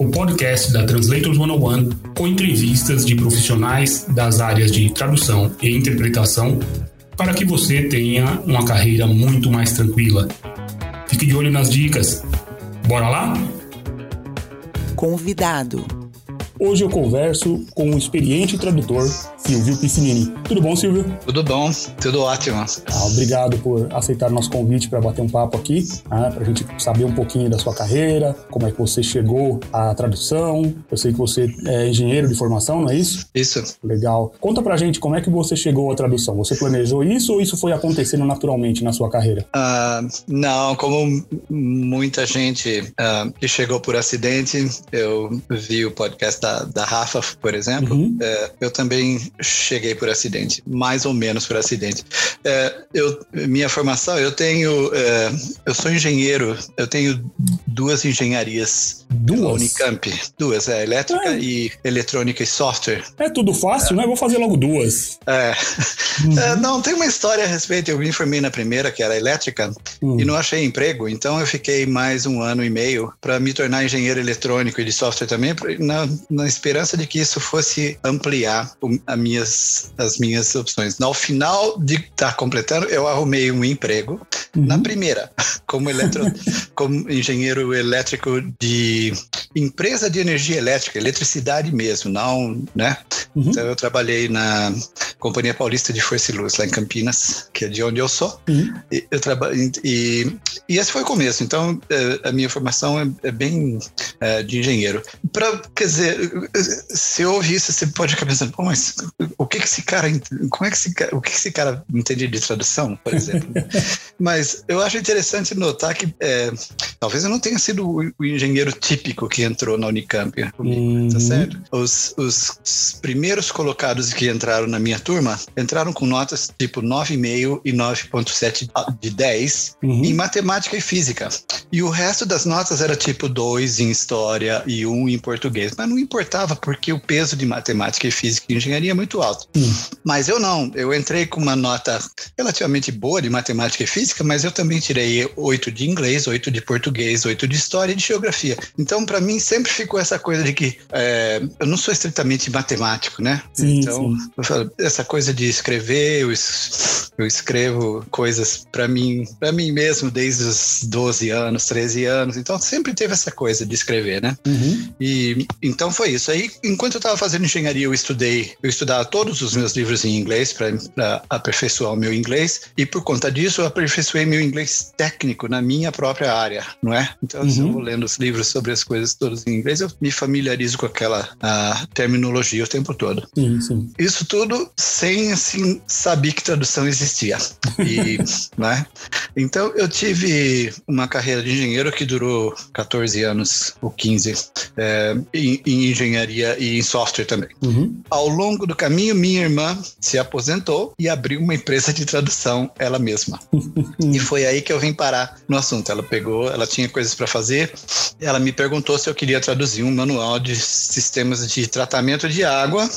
o podcast da Translators 101 com entrevistas de profissionais das áreas de tradução e interpretação para que você tenha uma carreira muito mais tranquila. Fique de olho nas dicas. Bora lá? Convidado. Hoje eu converso com um experiente tradutor, Silvio Piscinini. Tudo bom, Silvio? Tudo bom, tudo ótimo. Ah, obrigado por aceitar nosso convite para bater um papo aqui, né, para a gente saber um pouquinho da sua carreira, como é que você chegou à tradução. Eu sei que você é engenheiro de formação, não é isso? Isso. Legal. Conta pra gente como é que você chegou à tradução. Você planejou isso ou isso foi acontecendo naturalmente na sua carreira? Uh, não, como muita gente uh, que chegou por acidente, eu vi o podcast da da, da Rafa, por exemplo, uhum. é, eu também cheguei por acidente, mais ou menos por acidente. É, eu, minha formação, eu tenho, é, eu sou engenheiro, eu tenho duas engenharias. Duas? Unicamp, duas, é, elétrica é. e eletrônica e software. É tudo fácil, né? Vou fazer logo duas. É. Uhum. é. Não, tem uma história a respeito, eu me informei na primeira, que era elétrica, uhum. e não achei emprego, então eu fiquei mais um ano e meio para me tornar engenheiro eletrônico e de software também, na, na esperança de que isso fosse ampliar a minhas, as minhas opções. No final de estar tá completando, eu arrumei um emprego uhum. na primeira, como, eletro, como engenheiro elétrico de empresa de energia elétrica, eletricidade mesmo, não, né? Uhum. Então eu trabalhei na Companhia Paulista de Força e Luz, lá em Campinas, que é de onde eu sou. Uhum. E, eu e, e esse foi o começo. Então, é, a minha formação é, é bem é, de engenheiro. Pra, quer dizer, se eu ouvir isso, você pode ficar pensando, Pô, mas o que que esse cara, como é que esse cara, o que que esse cara entende de tradução, por exemplo? mas eu acho interessante notar que é, talvez eu não tenha sido o, o, engenheiro típico que entrou na Unicamp comigo, uhum. tá certo? Os, os primeiros colocados que entraram na minha turma entraram com notas tipo 9,5 e 9,7 de 10 uhum. em matemática e física. E o resto das notas era tipo 2 em história e 1 um em português. Mas não importava porque o peso de matemática e física e engenharia é muito alto. Uhum. Mas eu não. Eu entrei com uma nota relativamente boa de matemática e física, mas eu também tirei 8 de inglês, 8 de português, 8 de história e de geografia. Então, para mim, sempre ficou essa coisa de que é, eu não sou estritamente matemático, né? Sim, então, sim. Falo, essa coisa de escrever, eu, eu escrevo coisas para mim, para mim mesmo desde os 12 anos, 13 anos. Então, sempre teve essa coisa de escrever, né? Uhum. E então foi isso. Aí, enquanto eu estava fazendo engenharia, eu estudei, eu estudava todos os meus livros em inglês para aperfeiçoar o meu inglês. E por conta disso, eu aperfeiçoei meu inglês técnico na minha própria área, não é? Então, uhum. se eu uhum. vou lendo os livros sobre as coisas todas em inglês, eu me familiarizo com aquela terminologia o tempo todo. Sim, sim. Isso tudo sem assim saber que tradução existia. E, né? Então eu tive uma carreira de engenheiro que durou 14 anos ou 15 é, em, em, engenharia e em software também. Uhum. Ao longo do caminho, minha irmã se aposentou e abriu uma empresa de tradução ela mesma. e foi aí que eu vim parar no assunto. Ela pegou, ela tinha coisas para fazer, ela me perguntou se eu queria traduzir um manual de sistemas de tratamento de água.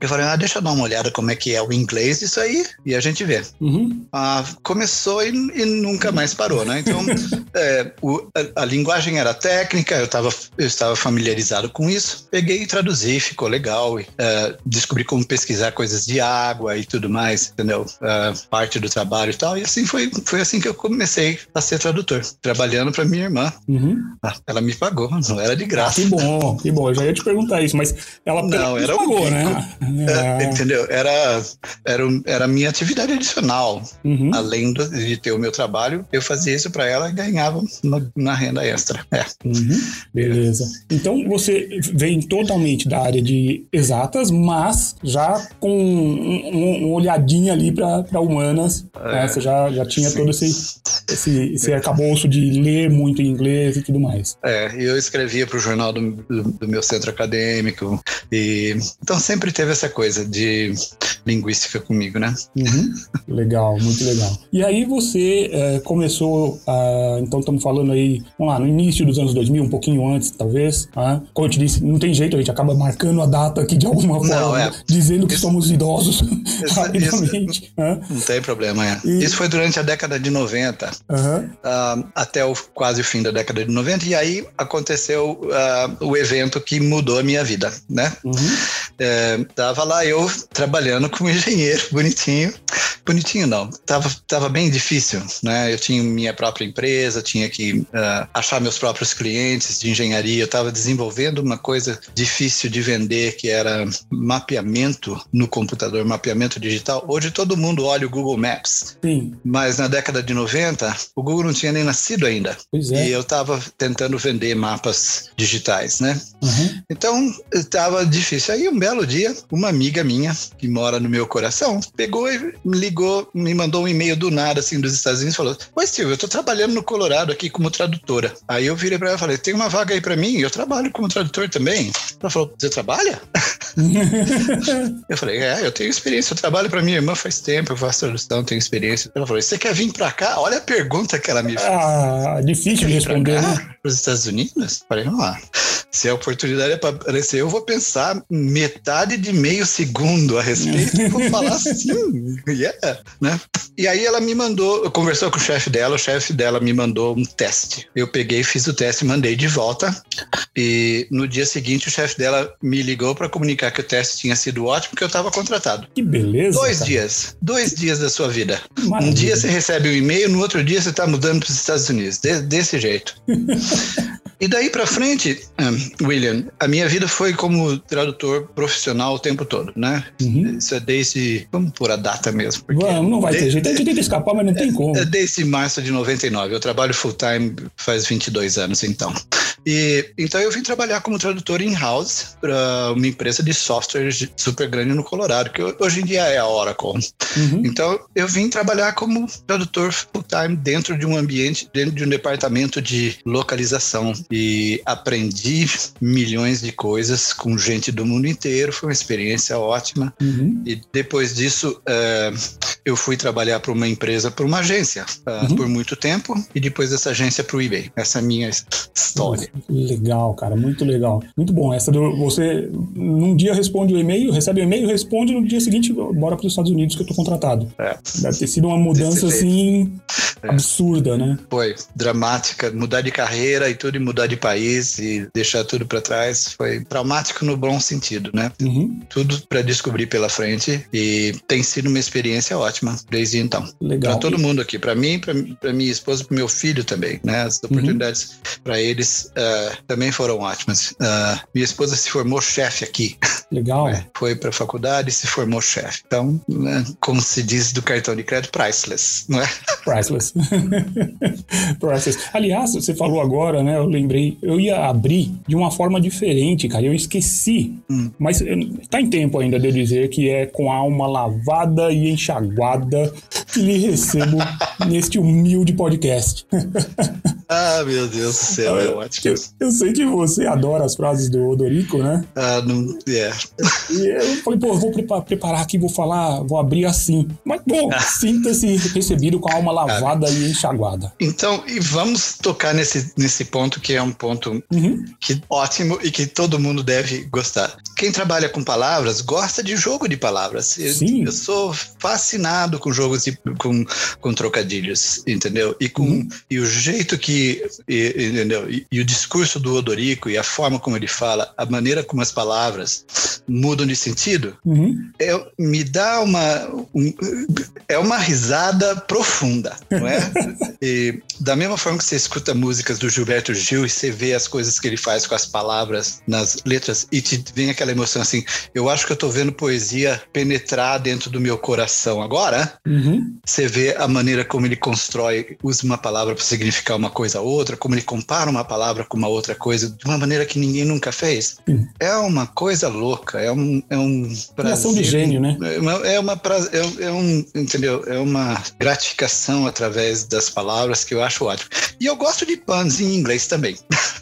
Eu falei, ah, deixa eu dar uma olhada como é que é o inglês disso aí e a gente vê. Uhum. Ah, começou e, e, nunca mais parou, né? Então, é, o, a, a, linguagem era técnica, eu, tava, eu estava familiarizado com isso, peguei e traduzi, ficou legal. E, é, descobri como pesquisar coisas de água e tudo mais, entendeu? É, parte do trabalho e tal. E assim foi, foi assim que eu comecei a ser tradutor, trabalhando para minha irmã. Uhum. Ah, ela me pagou, não era de graça. Ah, que bom, que bom. Eu já ia te perguntar isso, mas ela não, era pagou, um né? É, entendeu? Era, era, era a minha atividade adicional. Uhum. Além do, de ter o meu trabalho, eu fazia isso para ela e ganhava no, na renda extra. É. Uhum. Beleza. Então você vem totalmente da área de exatas, mas já com um, um, um olhadinho ali para humanas. É, né? Você já, já tinha sim. todo esse esse, esse arcabouço de ler muito inglês e tudo mais. É, eu escrevia para o jornal do, do, do, meu centro acadêmico. E, então sempre teve essa coisa de linguística comigo, né? Uhum. Legal, muito legal. E aí você é, começou, a, então estamos falando aí, vamos lá, no início dos anos 2000, um pouquinho antes, talvez. Tá? Como eu te disse, não tem jeito, a gente acaba marcando a data aqui de alguma forma, não, é. dizendo que isso, somos idosos isso, rapidamente. Isso, né? Não tem problema, é. E... Isso foi durante a década de 90, uhum. uh, até o, quase o fim da década de 90, e aí aconteceu uh, o evento que mudou a minha vida, né? Uhum. É, tava lá eu trabalhando como engenheiro, bonitinho. Bonitinho não, tava, tava bem difícil, né? Eu tinha minha própria empresa, tinha que uh, achar meus próprios clientes de engenharia, eu estava desenvolvendo uma coisa difícil de vender, que era mapeamento no computador, mapeamento digital. Hoje todo mundo olha o Google Maps, Sim. mas na década de 90, o Google não tinha nem nascido ainda. É. E eu estava tentando vender mapas digitais, né? Uhum. Então, estava difícil. Aí, um belo dia, uma amiga minha, que mora no meu coração, pegou e me ligou, me mandou um e-mail do nada, assim, dos Estados Unidos, falou: Oi, Silvio, eu estou trabalhando no Colorado aqui como tradutora. Aí eu virei para ela e falei: Tem uma vaga aí para mim? Eu trabalho como tradutor também. Ela falou: Você trabalha? eu falei: É, eu tenho experiência. Eu trabalho para minha irmã faz tempo, eu faço tradução, tenho experiência. Ela falou: Você quer vir para cá? Olha a pergunta que ela me fez. Ah, difícil de responder, né? Para os Estados Unidos? Falei: Vamos lá. Se a oportunidade é para aparecer, eu vou pensar metade de meio segundo a respeito e vou falar assim, yeah, né? E aí ela me mandou, conversou com o chefe dela, o chefe dela me mandou um teste. Eu peguei, fiz o teste, mandei de volta. E no dia seguinte o chefe dela me ligou para comunicar que o teste tinha sido ótimo, que eu estava contratado. Que beleza! Dois cara. dias, dois dias da sua vida. Maravilha. Um dia você recebe o um e-mail, no outro dia você está mudando para os Estados Unidos, de, desse jeito. E daí para frente, um, William, a minha vida foi como tradutor profissional o tempo todo, né? Uhum. Isso é desde. Vamos por a data mesmo. Vamos, não vai desde, ter jeito. A gente tenta escapar, mas não tem como. É desde março de 99. Eu trabalho full time faz 22 anos, então. E então eu vim trabalhar como tradutor in-house para uma empresa de software super grande no Colorado, que hoje em dia é a Oracle. Uhum. Então eu vim trabalhar como tradutor full time dentro de um ambiente, dentro de um departamento de localização e aprendi milhões de coisas com gente do mundo inteiro. Foi uma experiência ótima. Uhum. E depois disso, uh, eu fui trabalhar para uma empresa, para uma agência, uh, uhum. por muito tempo. E depois dessa agência para o eBay. Essa é a minha história. Legal, cara, muito legal. Muito bom. Essa do, você num dia responde o e-mail, recebe o e-mail, responde no dia seguinte, bora para os Estados Unidos que eu tô contratado. É. Deve ter sido uma mudança assim é. absurda, né? Foi dramática, mudar de carreira e tudo e mudar de país e deixar tudo para trás foi traumático no bom sentido, né? Uhum. Tudo para descobrir pela frente e tem sido uma experiência ótima desde então. Legal. Para todo mundo aqui, para mim, para minha esposa, para meu filho também, né? As uhum. oportunidades uhum. para eles uh, também foram ótimas. Uh, minha esposa se formou chefe aqui. Legal. É, foi para a faculdade e se formou chefe. Então, né, como se diz do cartão de crédito, priceless, não é? Priceless. priceless. Aliás, você falou agora, né? Eu lembrei, eu ia abrir de uma forma diferente, cara. Eu esqueci. Hum. Mas eh, tá em tempo ainda de eu dizer que é com a alma lavada e enxaguada que lhe recebo neste humilde podcast. ah, meu Deus do céu, é ótimo. Eu, eu, sei que você adora as frases do Odorico, né? Ah, não. É. E eu falei, pô, vou preparar aqui, vou falar, vou abrir assim. Mas, bom, sinta-se recebido com a alma lavada e enxaguada. Então, e vamos tocar nesse, nesse ponto que é um ponto uhum. que, ótimo e que todo mundo deve gostar. Quem trabalha com palavras gosta de jogo de palavras. Eu, Sim. eu sou fascinado com jogos de, com, com trocadilhos, entendeu? E com uhum. e o jeito que e, entendeu? E, e, o discurso do Odorico e a forma como ele fala, a maneira como as palavras mudam de sentido, uhum. é, me dá uma um, é uma risada profunda, não é? e da mesma forma que você escuta músicas do Gilberto Gil e você vê as coisas que ele faz com as palavras nas letras e te vem aquela emoção assim. Eu acho que eu tô vendo poesia penetrar dentro do meu coração. Agora, uhum. você vê a maneira como ele constrói, usa uma palavra para significar uma coisa a outra, como ele compara uma palavra com uma outra coisa de uma maneira que ninguém nunca fez. É uma coisa louca, é um, é um prazer. de gênio, né? É uma, é, uma é, é um, entendeu? É uma gratificação através das palavras que eu acho ótimo. E eu gosto de puns em inglês também.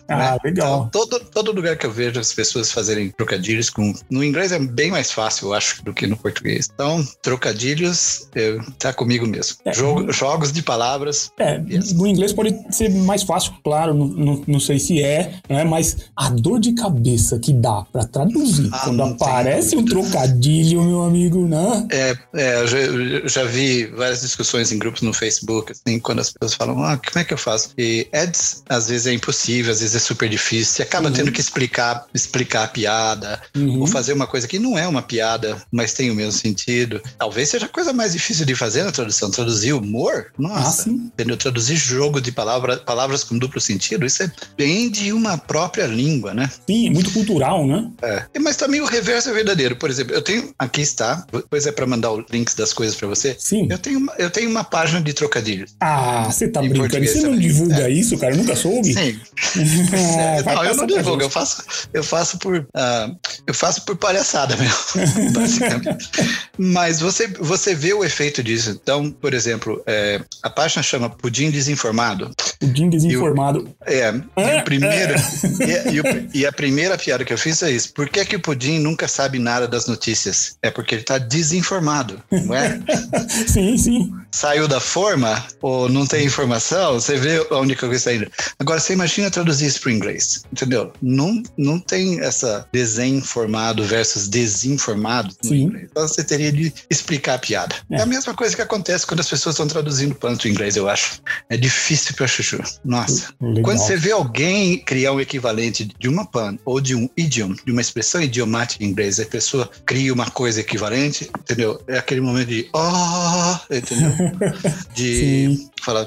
Ah, né? legal. Então, todo, todo lugar que eu vejo as pessoas fazerem trocadilhos com. No inglês é bem mais fácil, eu acho, do que no português. Então, trocadilhos eu, tá comigo mesmo. É, Jogo, jogos de palavras. É, yes. no inglês pode ser mais fácil, claro, não, não, não sei se é, né? mas a dor de cabeça que dá para traduzir ah, quando aparece um trocadilho, meu amigo, né? É, é eu já, eu já, vi várias discussões em grupos no Facebook, assim, quando as pessoas falam, ah, como é que eu faço? E ads, às vezes é impossível, às vezes é super difícil, você acaba uhum. tendo que explicar, explicar a piada, uhum. ou fazer uma coisa que não é uma piada, mas tem o mesmo sentido. Talvez seja a coisa mais difícil de fazer na tradução, traduzir humor, nossa, ah, entendeu? Traduzir jogo de palavra, palavras com duplo sentido, isso é bem de uma própria língua, né? Sim, muito cultural, né? É. Mas também o reverso é verdadeiro. Por exemplo, eu tenho, aqui está, depois é para mandar os links das coisas para você. Sim. Eu tenho, uma, eu tenho uma página de trocadilhos. Ah, você tá brincando? Você não divulga é. isso, cara? Eu nunca soube? Sim. é, não, eu não divulgo, eu faço, eu faço por, uh, eu faço por palhaçada mesmo, basicamente. Mas você, você vê o efeito disso. Então, por exemplo, é, a página chama Pudim Desinformado. Pudim Desinformado. O, é, e o primeiro, e, e, e, a primeira piada que eu fiz é isso. Por que, que o Pudim nunca sabe nada das notícias? É porque ele está desinformado, não é? sim, sim. Saiu da forma ou não tem informação, você vê onde que eu estou indo. Agora, você imagina traduzir isso para o inglês, entendeu? Não, não tem essa desinformado versus desinformado. Sim. Então você teria de explicar a piada. É. é a mesma coisa que acontece quando as pessoas estão traduzindo panto em inglês, eu acho. É difícil para chuchu. Nossa. Legal. Quando você vê alguém criar um equivalente de uma pan ou de um idioma, de uma expressão idiomática em inglês, a pessoa cria uma coisa equivalente, entendeu? É aquele momento de oh, entendeu? De Sim. Falar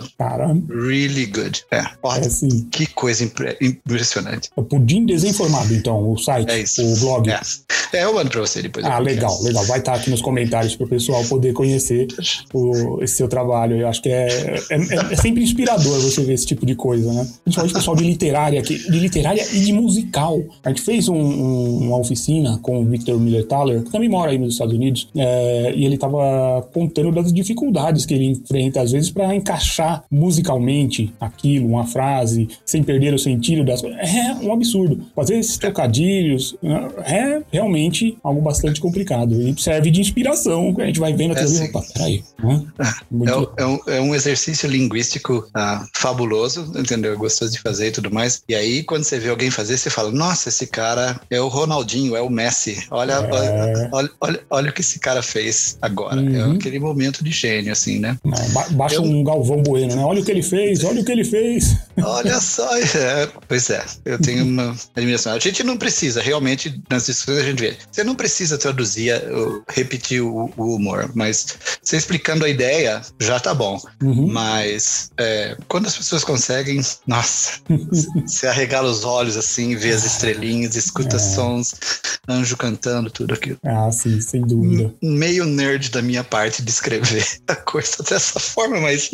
really good. É, ótimo. É assim. Que coisa impre impressionante. O Pudim Desinformado, então, o site, é o blog. É. é, eu mando pra você depois. Ah, legal, legal. Vai estar aqui nos comentários para o pessoal poder conhecer o, esse seu trabalho. Eu acho que é, é, é, sempre inspirador você ver esse tipo de coisa, né? Principalmente o pessoal de literária, de literária e de musical. A gente fez um, um, uma oficina com o Victor Miller Thaler, que também mora aí nos Estados Unidos, é, e ele estava contando das dificuldades que ele enfrenta, às vezes, para encaixar musicalmente aquilo, uma frase, sem perder o sentido das coisas. É um absurdo. Fazer esses trocadilhos né, é realmente algo bastante complicado e serve de inspiração. A gente vai vendo até é, opa, peraí. Né? Muito... É, é, um, é, um, exercício linguístico ah, fabuloso, entendeu? Gostoso de fazer e tudo mais. E aí, quando você vê alguém fazer, você fala: Nossa, esse cara é o Ronaldinho, é o Messi. Olha, é. olha, olha, olha, olha, o que esse cara fez agora. É uhum. É aquele momento de gênio, assim, né? Ba baixa eu... um Galvão Bueno, né? Olha o que ele fez, olha o que ele fez. Olha só, é, pois é, eu tenho uma admiração. A gente não precisa, realmente, nas discussões a gente vê. Você não precisa traduzir, repetir o, o humor, mas você explicando a ideia já tá bom. Uhum. Mas é, quando as pessoas conseguem, nossa, você arregala os olhos assim, vê as estrelinhas, escuta é. sons, anjo cantando, tudo aquilo. Ah, sim, sem dúvida. Meio nerd da minha parte de escrever a coisa dessa forma, mas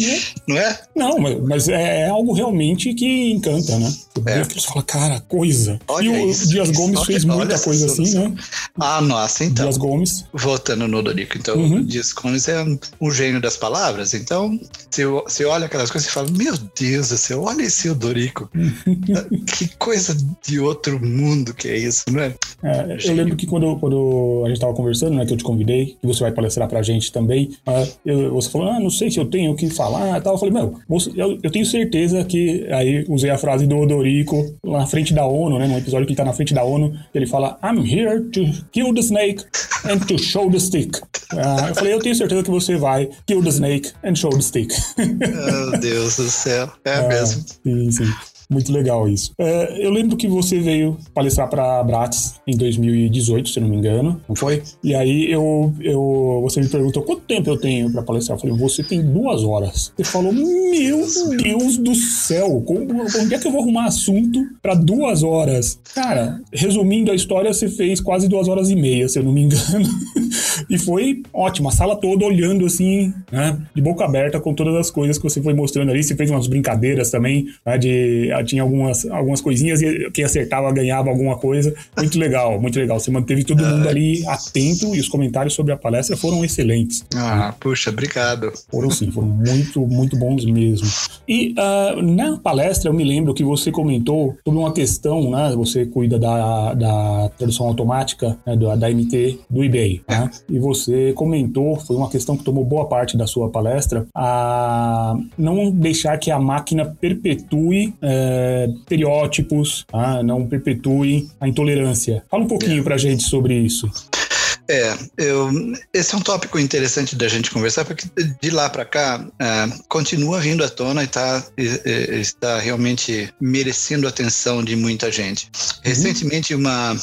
não é? Não, mas é, é algo realmente que encanta, né? É. Você fala, cara, coisa. Olha e o Dias Gomes olha, fez muita coisa assim, né? Ah, nossa, então. Dias Gomes. Voltando no Dorico, então, uhum. Dias Gomes é um gênio das palavras, então você, você olha aquelas coisas e fala, meu Deus do céu, olha esse Odorico. que coisa de outro mundo que é isso, não é? eu lembro que quando, quando a gente estava conversando, né, que eu te convidei, que você vai palestrar pra gente também, uh, eu, você falou, ah, não sei se eu tenho o que falar tal. Eu falei, meu, eu, eu tenho certeza que, aí usei a frase do Odorico lá na frente da ONU, né, no episódio que ele tá na frente da ONU, ele fala, I'm here to kill the snake and to show the stick. Uh, eu falei, eu tenho certeza que você vai kill the snake and show the stick. Meu Deus do céu, é, é mesmo. Sim, sim. Muito legal isso. É, eu lembro que você veio palestrar para a Bratis em 2018, se não me engano, não foi? E aí eu, eu, você me perguntou quanto tempo eu tenho para palestrar. Eu falei, você tem duas horas. Você falou, meu Deus do céu, como, como é que eu vou arrumar assunto para duas horas? Cara, resumindo a história, você fez quase duas horas e meia, se eu não me engano. e foi ótimo, a sala toda olhando assim, né, de boca aberta com todas as coisas que você foi mostrando ali. Você fez umas brincadeiras também, né, de, tinha algumas, algumas coisinhas e quem acertava ganhava alguma coisa. Muito legal, muito legal. Você manteve todo mundo ali atento e os comentários sobre a palestra foram excelentes. Ah, puxa, obrigado. Foram sim, foram muito, muito bons mesmo. E uh, na palestra eu me lembro que você comentou sobre uma questão, né? Você cuida da, da tradução automática né, da, da MT do eBay, né? E você comentou, foi uma questão que tomou boa parte da sua palestra, a não deixar que a máquina perpetue é, estereótipos, tá? não perpetue a intolerância. Fala um pouquinho é. pra gente sobre isso. É, eu, esse é um tópico interessante da gente conversar, porque de lá para cá é, continua vindo à tona e tá, está realmente merecendo a atenção de muita gente. Uhum. Recentemente, uma,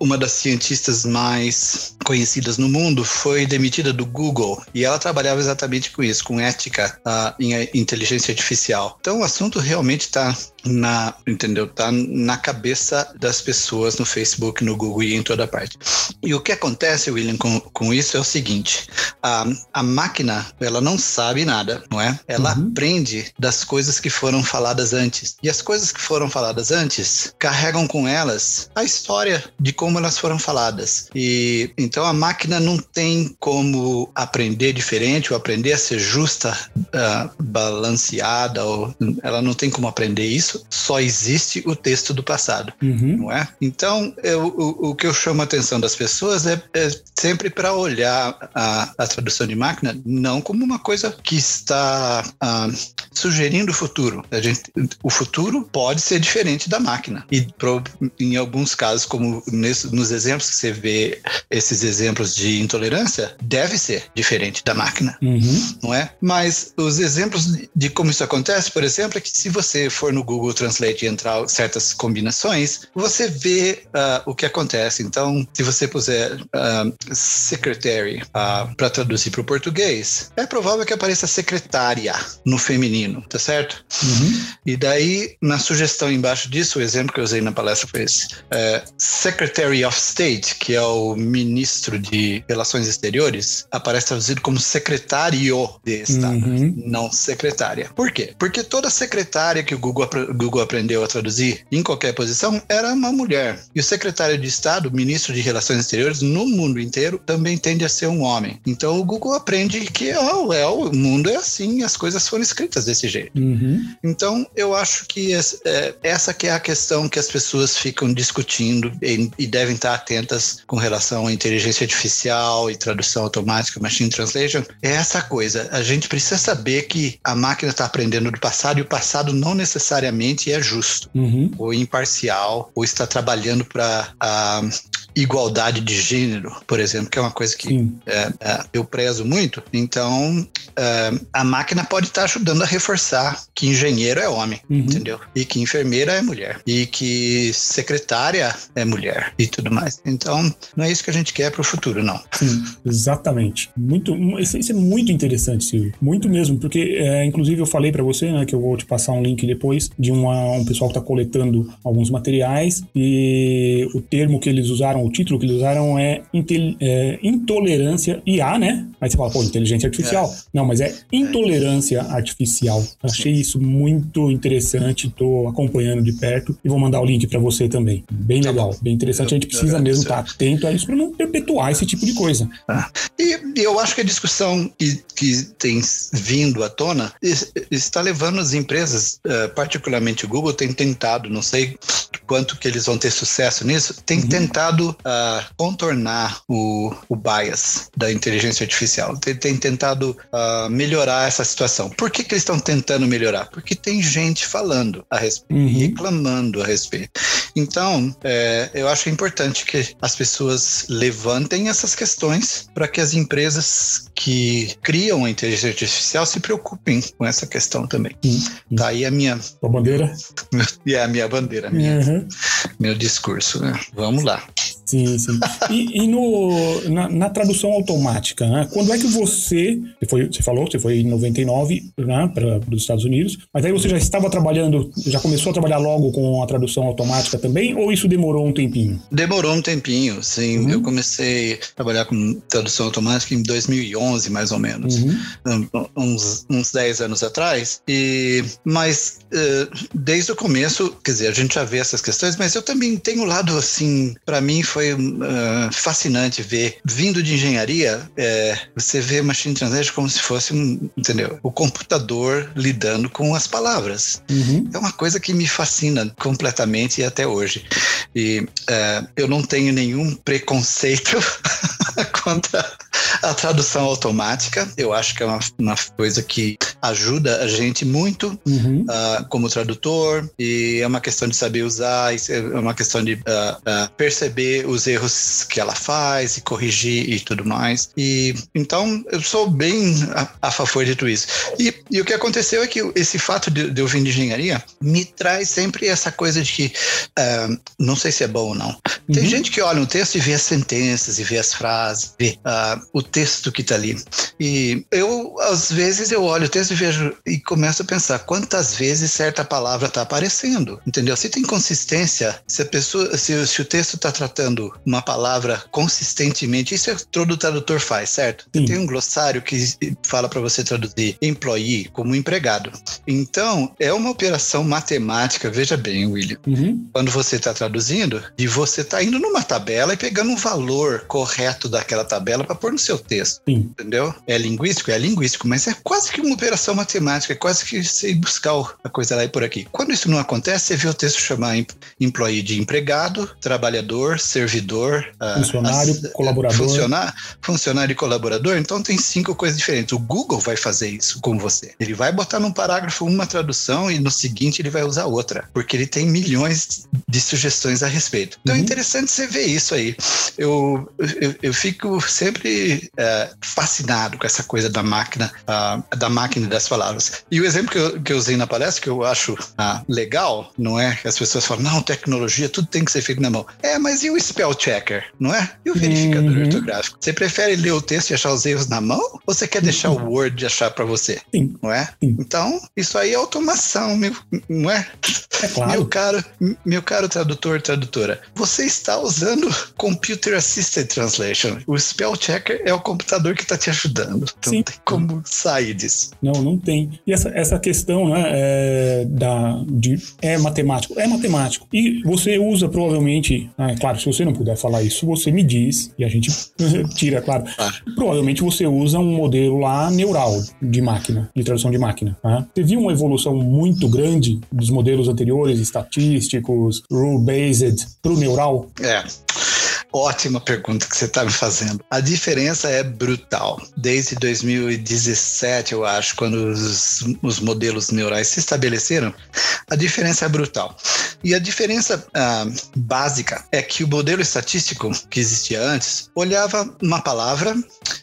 uma das cientistas mais conhecidas no mundo foi demitida do Google e ela trabalhava exatamente com isso, com ética uh, em inteligência artificial. Então, o assunto realmente está na, entendeu? Tá na cabeça das pessoas no Facebook, no Google e em toda parte. E o que acontece, William, com, com isso é o seguinte: a, a máquina, ela não sabe nada, não é? Ela uhum. aprende das coisas que foram faladas antes. E as coisas que foram faladas antes carregam com elas a história de como elas foram faladas. E então a máquina não tem como aprender diferente ou aprender a ser justa, uh, balanceada, ou ela não tem como aprender isso só existe o texto do passado, uhum. não é? Então, eu, o, o, que eu chamo a atenção das pessoas é, é sempre para olhar a, a, tradução de máquina não como uma coisa que está ah, sugerindo o futuro. A gente, o futuro pode ser diferente da máquina. E pro, em alguns casos, como nesse, nos exemplos que você vê, esses exemplos de intolerância, deve ser diferente da máquina, uhum. não é? Mas os exemplos de como isso acontece, por exemplo, é que se você for no Google Google Translate e entrar certas combinações, você vê uh, o que acontece. Então, se você puser uh, secretary uh, ah, para traduzir para o português, é provável que apareça secretária no feminino, tá certo? Uhum. E daí, na sugestão embaixo disso, o exemplo que eu usei na palestra foi esse: é, Secretary of State, que é o ministro de Relações Exteriores, aparece traduzido como secretário de Estado, uhum. não secretária. Por quê? Porque toda secretária que o Google Google aprendeu a traduzir em qualquer posição era uma mulher. E o secretário de Estado, ministro de Relações Exteriores no mundo inteiro, também tende a ser um homem. Então o Google aprende que oh, é, o mundo é assim, as coisas foram escritas desse jeito. Uhum. Então eu acho que é, essa que é a questão que as pessoas ficam discutindo e, e devem estar atentas com relação à inteligência artificial e tradução automática, machine translation. É essa coisa. A gente precisa saber que a máquina está aprendendo do passado e o passado não necessariamente realmente é justo, uhum. ou imparcial, ou está trabalhando para a igualdade de gênero, por exemplo, que é uma coisa que é, é, eu prezo muito. Então, é, a máquina pode estar ajudando a reforçar que engenheiro é homem, uhum. entendeu? E que enfermeira é mulher, e que secretária é mulher, e tudo mais. Então, não é isso que a gente quer para o futuro, não. Sim, exatamente. Muito, isso, é muito interessante, Silvio. Muito mesmo, porque, é, inclusive, eu falei para você, né, que eu vou te passar um link depois de uma, um pessoal que está coletando alguns materiais e o termo que eles usaram, o título que eles usaram é, é intolerância IA, né? Aí você fala, pô, inteligência artificial. É. Não, mas é intolerância artificial. Achei isso muito interessante, estou acompanhando de perto e vou mandar o link para você também. Bem tá legal, bem interessante. A gente precisa mesmo estar tá atento a isso para não perpetuar esse tipo de coisa. Ah. E, eu acho que a discussão que, que tem vindo à tona está levando as empresas, particularmente particularmente o Google, tem tentado, não sei quanto que eles vão ter sucesso nisso, tem uhum. tentado uh, contornar o, o bias da inteligência artificial, tem, tem tentado uh, melhorar essa situação. Por que, que eles estão tentando melhorar? Porque tem gente falando a respeito, uhum. reclamando a respeito. Então, é, eu acho importante que as pessoas levantem essas questões para que as empresas que criam a inteligência artificial se preocupem com essa questão também. Uhum. Tá aí a minha. A bandeira? É a minha bandeira, minha, uhum. meu discurso. Né? Vamos lá. Sim, sim. E, e no, na, na, tradução automática, né? quando é que você, você, foi, você falou que você foi em 99 né, para os Estados Unidos, mas aí você já estava trabalhando, já começou a trabalhar logo com a tradução automática também, ou isso demorou um tempinho? Demorou um tempinho, sim. Uhum. Eu comecei a trabalhar com tradução automática em 2011, mais ou menos, uhum. uns, uns 10 anos atrás, e, mas uh, desde o começo, quer dizer, a gente já vê essas questões, mas eu também tenho um lado, assim, para mim foi uh, fascinante ver, vindo de engenharia, é, você vê Machine Translation como se fosse, um, entendeu? O computador lidando com as palavras. Uhum. É uma coisa que me fascina completamente e até hoje. E uh, eu não tenho nenhum preconceito contra a tradução automática. Eu acho que é uma, uma coisa que ajuda a gente muito uhum. uh, como tradutor e é uma questão de saber usar, é uma questão de uh, perceber os erros que ela faz e corrigir e tudo mais. E então eu sou bem a, a favor de tudo isso. E, e, o que aconteceu é que esse fato de, de, eu vir de engenharia me traz sempre essa coisa de que uh, não sei se é bom ou não. Tem uhum. gente que olha um texto e vê as sentenças e vê as frases, vê uh, o texto que está ali. E eu às vezes eu olho o texto e vejo e começo a pensar quantas vezes certa palavra está aparecendo, entendeu? Se tem consistência, se a pessoa, se, se o texto está tratando uma palavra consistentemente, isso é todo o tradutor faz, certo? Tem um glossário que fala para você traduzir employee como empregado. Então, é uma operação matemática, veja bem, William. Uhum. Quando você está traduzindo, e você está indo numa tabela e pegando um valor correto daquela tabela para pôr no seu texto. Sim. Entendeu? É linguístico? É linguístico, mas é quase que uma operação matemática, é quase que você buscar a coisa lá e por aqui. Quando isso não acontece, você vê o texto chamar employee de empregado, trabalhador, servidor, ah, funcionário, as, colaborador. Funcionar, funcionário e colaborador. Então tem cinco coisas diferentes. O Google vai fazer isso com você. Ele vai botar num parágrafo uma tradução e no seguinte ele vai usar outra, porque ele tem milhões de sugestões a respeito. Então é uhum. é interessante você ver isso aí. Eu, eu, eu fico sempre é, fascinado com essa coisa da máquina, uh, da máquina das palavras. E o exemplo que eu, que eu usei na palestra, que eu acho uh, legal, não é? Que as pessoas falam, não, tecnologia, tudo tem que ser feito na mão. É, mas e o spell checker, não é? E o verificador uhum. ortográfico? Você prefere ler o texto e achar os erros na mão? Ou você quer deixar uhum. o Word achar para você? Sim. Não é? Sim. Então, isso aí é automação, meu, não é? É claro. Meu caro, meu caro tradutor, tradutora, você está usando Computer Assisted Translation. O spell checker é o computador que está te ajudando. Então Sim. Não tem como sair disso. Não, não tem. E essa, essa questão, né, é, da, de, é matemático. É matemático. E você usa provavelmente, ah, é claro, se você não puder falar isso, você me diz e a gente tira, claro. Ah. Provavelmente você usa um modelo lá neural de máquina, de tradução de máquina. Né? Você viu uma evolução muito grande dos modelos anteriores, estatísticos, rule-based, para o neural? É. Ótima pergunta que você está me fazendo. A diferença é brutal. Desde 2017, eu acho, quando os, os modelos neurais se estabeleceram, a diferença é brutal. E a diferença ah, básica é que o modelo estatístico que existia antes olhava uma palavra,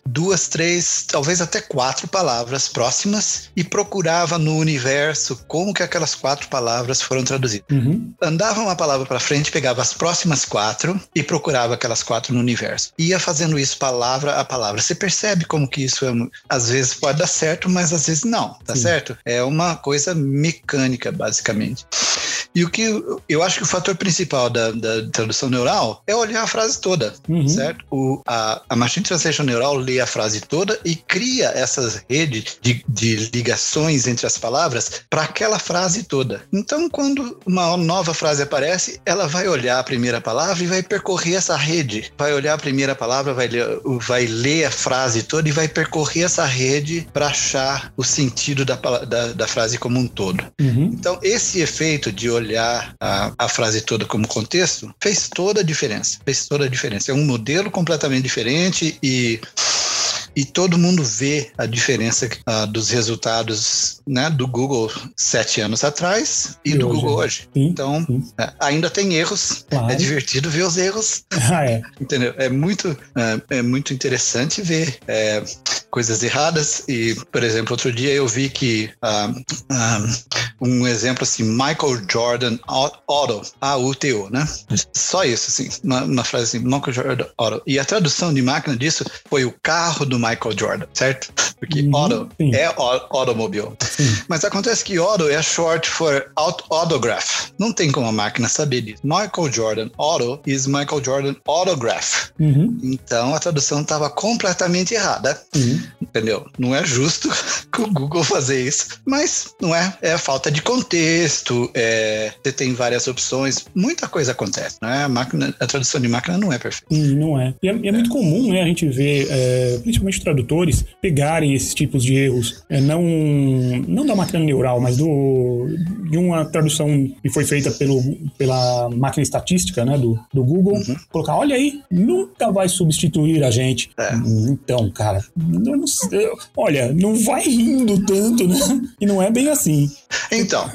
duas, três, talvez até quatro palavras próximas e procurava no universo como que aquelas quatro palavras foram traduzidas. Uhum. Andava uma palavra para frente, pegava as próximas quatro e procurava aquelas quatro no universo. Ia fazendo isso palavra a palavra. Você percebe como que isso é, às vezes pode dar certo, mas às vezes não, tá Sim. certo? É uma coisa mecânica, basicamente. E o que eu acho que o fator principal da, da tradução neural é olhar a frase toda, uhum. certo? O, a, a Machine Translation Neural lê a frase toda e cria essa rede de, de ligações entre as palavras para aquela frase toda. Então, quando uma nova frase aparece, ela vai olhar a primeira palavra e vai percorrer essa rede. Vai olhar a primeira palavra, vai ler, vai ler a frase toda e vai percorrer essa rede para achar o sentido da, da, da, frase como um todo. Uhum. Então, esse efeito de olhar olhar a, a frase toda como contexto, fez toda a diferença. Fez toda a diferença. É um modelo completamente diferente e e todo mundo vê a diferença uh, dos resultados né, do Google sete anos atrás e, e do hoje, Google né? hoje. Sim, então, sim. É, ainda tem erros. Claro. É divertido ver os erros. Ah, é. Entendeu? É muito, é, é muito interessante ver é, coisas erradas. E, por exemplo, outro dia eu vi que uh, uh, um exemplo assim, Michael Jordan Auto, A-U-T-O, né? Só isso, assim, uma, uma frase assim, Michael Jordan Auto. E a tradução de máquina disso foi o carro do Michael Jordan, certo? Porque uhum, auto sim. é automobile. Mas acontece que auto é short for auto autograph. Não tem como a máquina saber disso. Michael Jordan Auto is Michael Jordan Autograph. Uhum. Então a tradução estava completamente errada. Uhum. Entendeu? Não é justo com o Google fazer isso. Mas não é. É falta de contexto. É, você tem várias opções. Muita coisa acontece. Né? A, máquina, a tradução de máquina não é perfeita. não é. E é, é, é, muito comum né, a gente ver, é, principalmente tradutores, pegarem esses tipos de erros. É, não, não da máquina neural, mas do, de uma tradução que foi feita pelo, pela máquina estatística né, do, do Google. Uhum. Colocar, olha aí, nunca vai substituir a gente. É. Então, cara, não, não sei, olha, não vai rindo tanto, né? E não é bem assim. Então,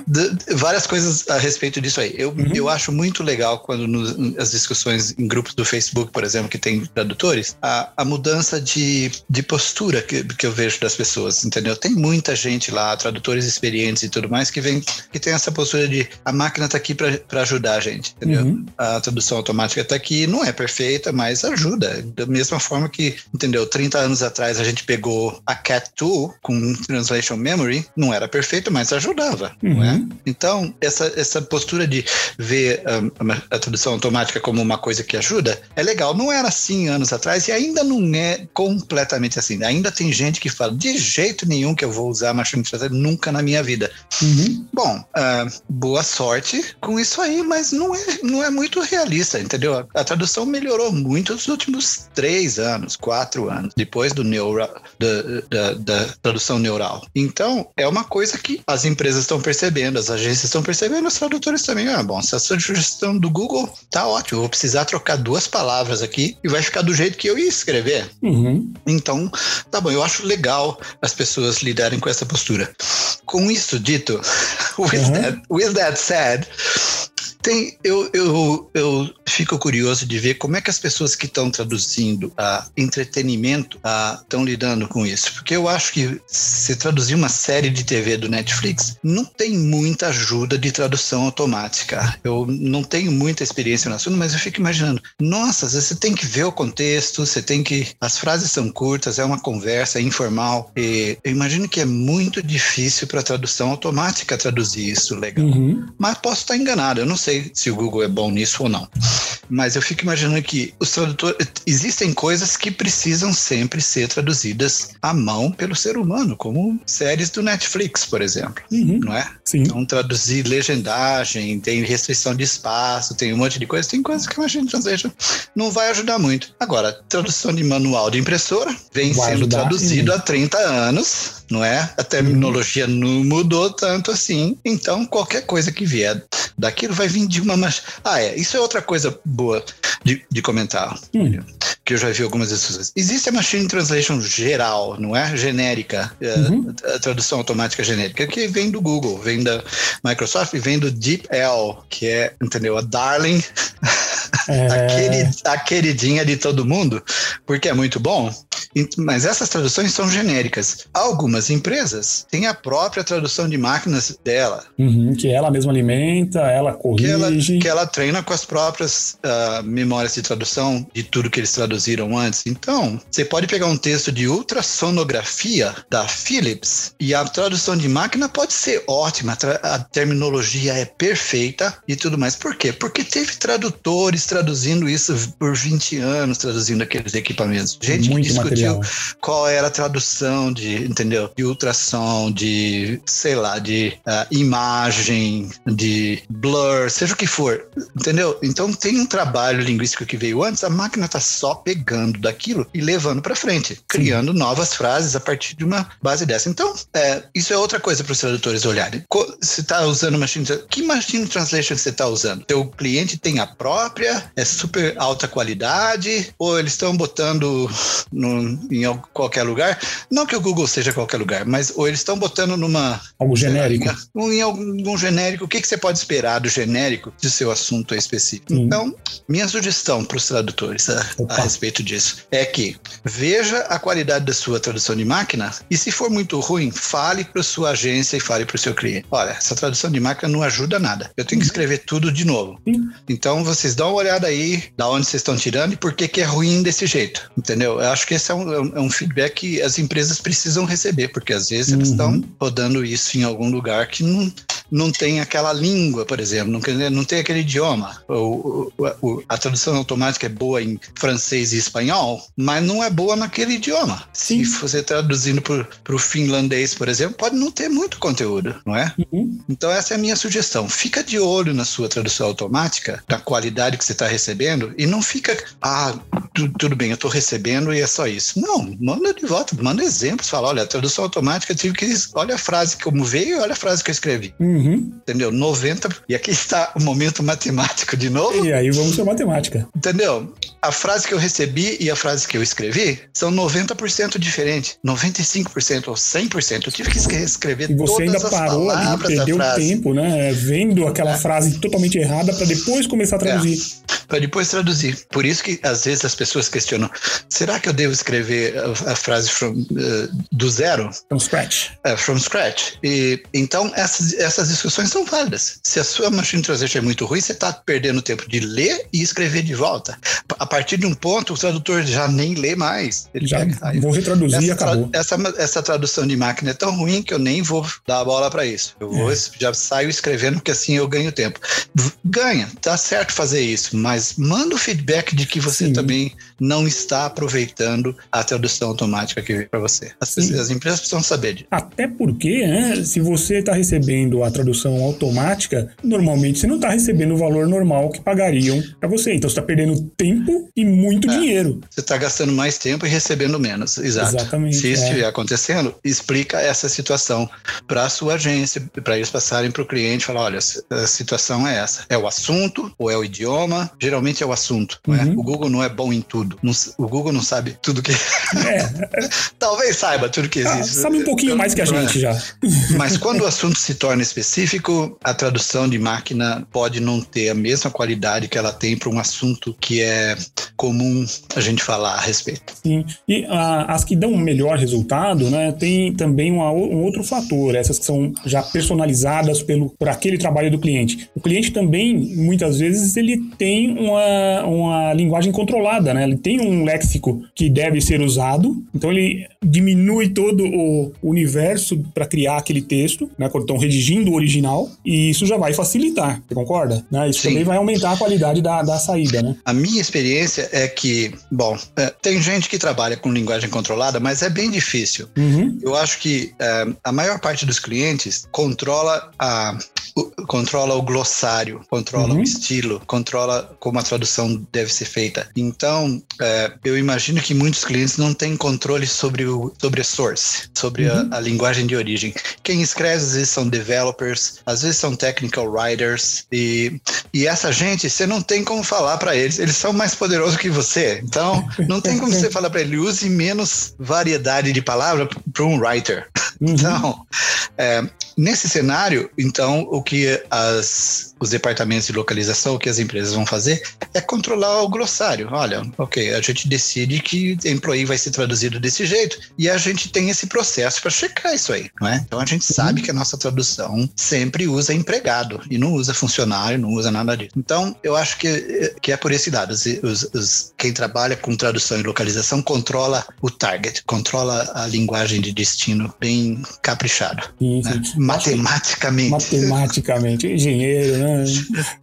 várias coisas a respeito disso aí. Eu, uhum. eu acho muito legal quando no, as discussões em grupos do Facebook, por exemplo, que tem tradutores, a, a mudança de, de postura que, que eu vejo das pessoas, entendeu? Tem muita gente lá, tradutores experientes e tudo mais, que vem que tem essa postura de a máquina está aqui para ajudar a gente, entendeu? Uhum. A tradução automática está aqui, não é perfeita, mas ajuda. Da mesma forma que, entendeu? 30 anos atrás a gente pegou a Cat Tool com Translation Memory, não era perfeito, mas ajudava, uhum. é? Uhum. Então, essa, essa postura de ver um, a tradução automática como uma coisa que ajuda é legal. Não era assim anos atrás e ainda não é completamente assim. Ainda tem gente que fala, de jeito nenhum que eu vou usar Machine Translation, nunca na minha vida. Uhum. Bom, uh, boa sorte com isso aí, mas não é, não é muito realista, entendeu? A, a tradução melhorou muito nos últimos três anos, quatro anos, depois do neural, da, da, da tradução neural. Então, é uma coisa que as empresas estão percebendo, as agências estão percebendo, os tradutores também. Ah, bom, se a sugestão do Google tá ótimo, vou precisar trocar duas palavras aqui e vai ficar do jeito que eu ia escrever. Uhum. Então, tá bom, eu acho legal as pessoas lidarem com essa postura. Com isso dito, with, uhum. that, with that said, tem, eu, eu, eu fico curioso de ver como é que as pessoas que estão traduzindo a entretenimento estão lidando com isso. Porque eu acho que se traduzir uma série de TV do Netflix, não tem muita ajuda de tradução automática. Eu não tenho muita experiência no assunto, mas eu fico imaginando, nossa, você tem que ver o contexto, você tem que. As frases são curtas, é uma conversa, é informal. E eu imagino que é muito difícil para tradução automática traduzir isso legal. Uhum. Mas posso estar enganado, eu não sei sei se o Google é bom nisso ou não. Mas eu fico imaginando que os tradutores. Existem coisas que precisam sempre ser traduzidas à mão pelo ser humano, como séries do Netflix, por exemplo. Uhum. Não é? Sim. Então, traduzir legendagem, tem restrição de espaço, tem um monte de coisa. Tem coisas que a Machine Translation não vai ajudar muito. Agora, tradução de manual de impressora vem vai sendo ajudar, traduzido há 30 anos, não é? A terminologia não mudou tanto assim. Então, qualquer coisa que vier daquilo vai vir de uma. Ah, é. Isso é outra coisa boa de, de comentar. Hum. Que eu já vi algumas vezes. Existe a Machine Translation geral, não é? Genérica. É, uhum. A, a tradução automática genérica, que vem do Google, vem da Microsoft, vem do DeepL, que é, entendeu? A Darling. É... Aquele, a queridinha de todo mundo, porque é muito bom. Mas essas traduções são genéricas. Algumas empresas têm a própria tradução de máquinas dela. Uhum, que ela mesma alimenta, ela corrige. Que ela, que ela treina com as próprias uh, memórias de tradução de tudo que eles traduziram antes. Então, você pode pegar um texto de ultrassonografia da Philips e a tradução de máquina pode ser ótima, a terminologia é perfeita e tudo mais. Por quê? Porque teve tradutores traduzindo isso por 20 anos, traduzindo aqueles equipamentos. Gente Muito que discutiu material. qual era a tradução de, entendeu? De ultrassom, de, sei lá, de uh, imagem, de blur, seja o que for, entendeu? Então tem um trabalho linguístico que veio antes, a máquina tá só pegando daquilo e levando para frente, criando Sim. novas frases a partir de uma base dessa. Então, é, isso é outra coisa para os tradutores olharem. Você está usando machine que machine translation você está usando? Teu cliente tem a própria, é super alta qualidade, ou eles estão botando no botando em qualquer lugar. Não que o Google seja qualquer lugar, mas ou eles estão botando numa. Algo genérico. Lá, em algum genérico. O que, que você pode esperar do genérico o seu assunto é específico? Então, minha sugestão para os tradutores a, a, respeito disso é que veja a qualidade da sua tradução de máquina e, se for muito ruim, fale para sua agência e fale para o seu cliente. Olha, essa tradução de máquina não ajuda nada. Eu tenho que escrever tudo de novo. Então, vocês dão uma olhada aí, da onde vocês estão tirando e por que, que é ruim desse jeito. Entendeu? Eu acho que esse é um, é um feedback que as empresas precisam receber, porque às vezes uhum. eles estão rodando isso em algum lugar que não, não tem aquela língua, por exemplo, não, não tem aquele idioma. O, o, o, a tradução automática é boa em francês e espanhol, mas não é boa naquele idioma. Sim. Se você traduzindo para o finlandês, por exemplo, pode não ter muito conteúdo, não é? Uhum. Então essa é a minha sugestão. Fica de olho na sua tradução automática, na qualidade que você está recebendo, e não fica, ah, tu, tudo bem, eu estou recebendo e é só isso. Não, manda de volta, manda exemplos, fala, olha, a tradução automática, tive que, olha a frase como veio, olha a frase que eu escrevi. Uhum. Entendeu? 90, e aqui está o momento matemático de novo. E aí vamos para matemática. Entendeu? A frase que eu recebi e a frase que eu escrevi são 90% diferentes, 95% ou 100%. Eu tive que escrever e você ainda parou ali, perdeu tempo, né? Vendo aquela é. frase totalmente errada para depois começar a traduzir. É. Para depois traduzir. Por isso que às vezes as pessoas questionam: será que eu devo escrever a, a frase from, uh, do zero? From scratch. É, from scratch. E então essas, essas discussões são válidas. Se a sua machine translation é muito ruim, você está perdendo tempo de ler e escrever de volta. A partir de um ponto, o tradutor já nem lê mais. Ele já pega, vou retraduzir e acabou. Essa, essa tradução de máquina é tão ruim que eu nem vou dar a bola para isso. Eu vou, é. já saio escrevendo, porque assim eu ganho tempo. Ganha, tá certo fazer isso, mas manda o feedback de que você Sim. também não está aproveitando a tradução automática que veio para você. As, as, empresas precisam saber disso. Até porque, né, se você está recebendo a tradução automática, normalmente você não está recebendo o valor normal que pagariam para você. Então você está perdendo tempo e muito é. dinheiro. Você está gastando mais tempo e recebendo menos. Exato. Exatamente. Se isso é. estiver acontecendo, explica essa situação para a sua agência, para eles passarem para o cliente e falar: olha, a situação é essa. É o assunto ou é o idioma? Geralmente é o assunto. Uhum. Não é? O Google não é bom em tudo. Não, o Google não sabe tudo que. É. Talvez saiba tudo que ah, existe. Ah, sabe um pouquinho mais que a gente já. Mas quando o assunto se torna específico, a tradução de máquina pode não ter a mesma qualidade que ela tem para um assunto que é comum a gente falar a respeito. Sim. E ah, as que dão um melhor resultado, né, tem também uma, um outro fator, essas que são já personalizadas pelo, por aquele trabalho do cliente. O cliente também, muitas vezes, ele tem uma, uma linguagem controlada, né? Tem um léxico que deve ser usado, então ele diminui todo o universo para criar aquele texto, né? Quando estão redigindo o original, e isso já vai facilitar, você concorda? Né? Isso Sim. também vai aumentar a qualidade da, da saída, né? A minha experiência é que, bom, é, tem gente que trabalha com linguagem controlada, mas é bem difícil. Uhum. Eu acho que é, a maior parte dos clientes controla a controla o glossário, controla uhum. o estilo, controla como a tradução deve ser feita. Então, é, eu imagino que muitos clientes não têm controle sobre, o, sobre a source, sobre uhum. a, a, linguagem de origem. Quem escreve às vezes são developers, às vezes são technical writers, e, e essa gente, você não tem como falar para eles, eles são mais poderosos que você. Então, não tem como você falar para ele, use menos variedade de palavras para um writer. Uhum. Então, é, nesse cenário, então, o que as, os departamentos de localização, o que as empresas vão fazer é controlar o glossário. Olha, ok, a gente decide que employee vai ser traduzido desse jeito e a gente tem esse processo para checar isso aí, não é? Então a gente sabe que a nossa tradução sempre usa empregado e não usa funcionário, não usa nada disso. Então eu acho que, que é por esse lado. Os, os, os, quem trabalha com tradução e localização controla o target, controla a linguagem de destino bem caprichado. Né? Matematicamente. Matematicamente, engenheiro, né?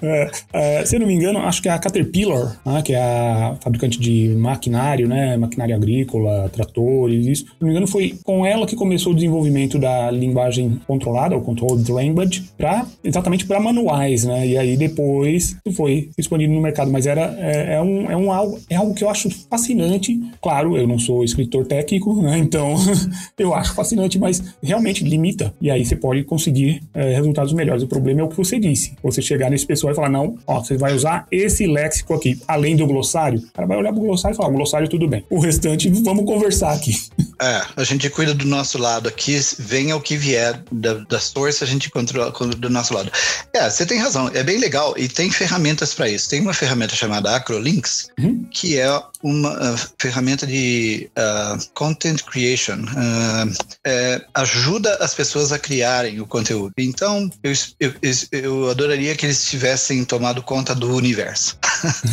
É, é, se eu não me engano, acho que é a Caterpillar, né, que é a fabricante de maquinário, né? Maquinário agrícola, tratores, isso. Se não me engano, foi com ela que começou o desenvolvimento da linguagem controlada, o Controlled Language, pra, exatamente para manuais, né? E aí depois foi expandido no mercado. Mas era, é, é, um, é, um algo, é algo que eu acho fascinante. Claro, eu não sou escritor técnico, né? Então eu acho fascinante, mas realmente limita. E aí você pode conseguir é, resultados melhores. O problema é o que você disse. Você chegar nesse pessoal e falar, não, ó, você vai usar esse léxico aqui, além do glossário. O cara vai olhar pro glossário e falar, glossário tudo bem. O restante, vamos conversar aqui. É, a gente cuida do nosso lado aqui, venha o que vier da, da source, a gente controla do nosso lado. É, você tem razão, é bem legal e tem ferramentas para isso. Tem uma ferramenta chamada Acrolinks, uhum. que é uma uh, ferramenta de uh, content creation. É, ajuda as pessoas a criarem o conteúdo. Então, eu, eu, eu adoraria que eles tivessem tomado conta do universo.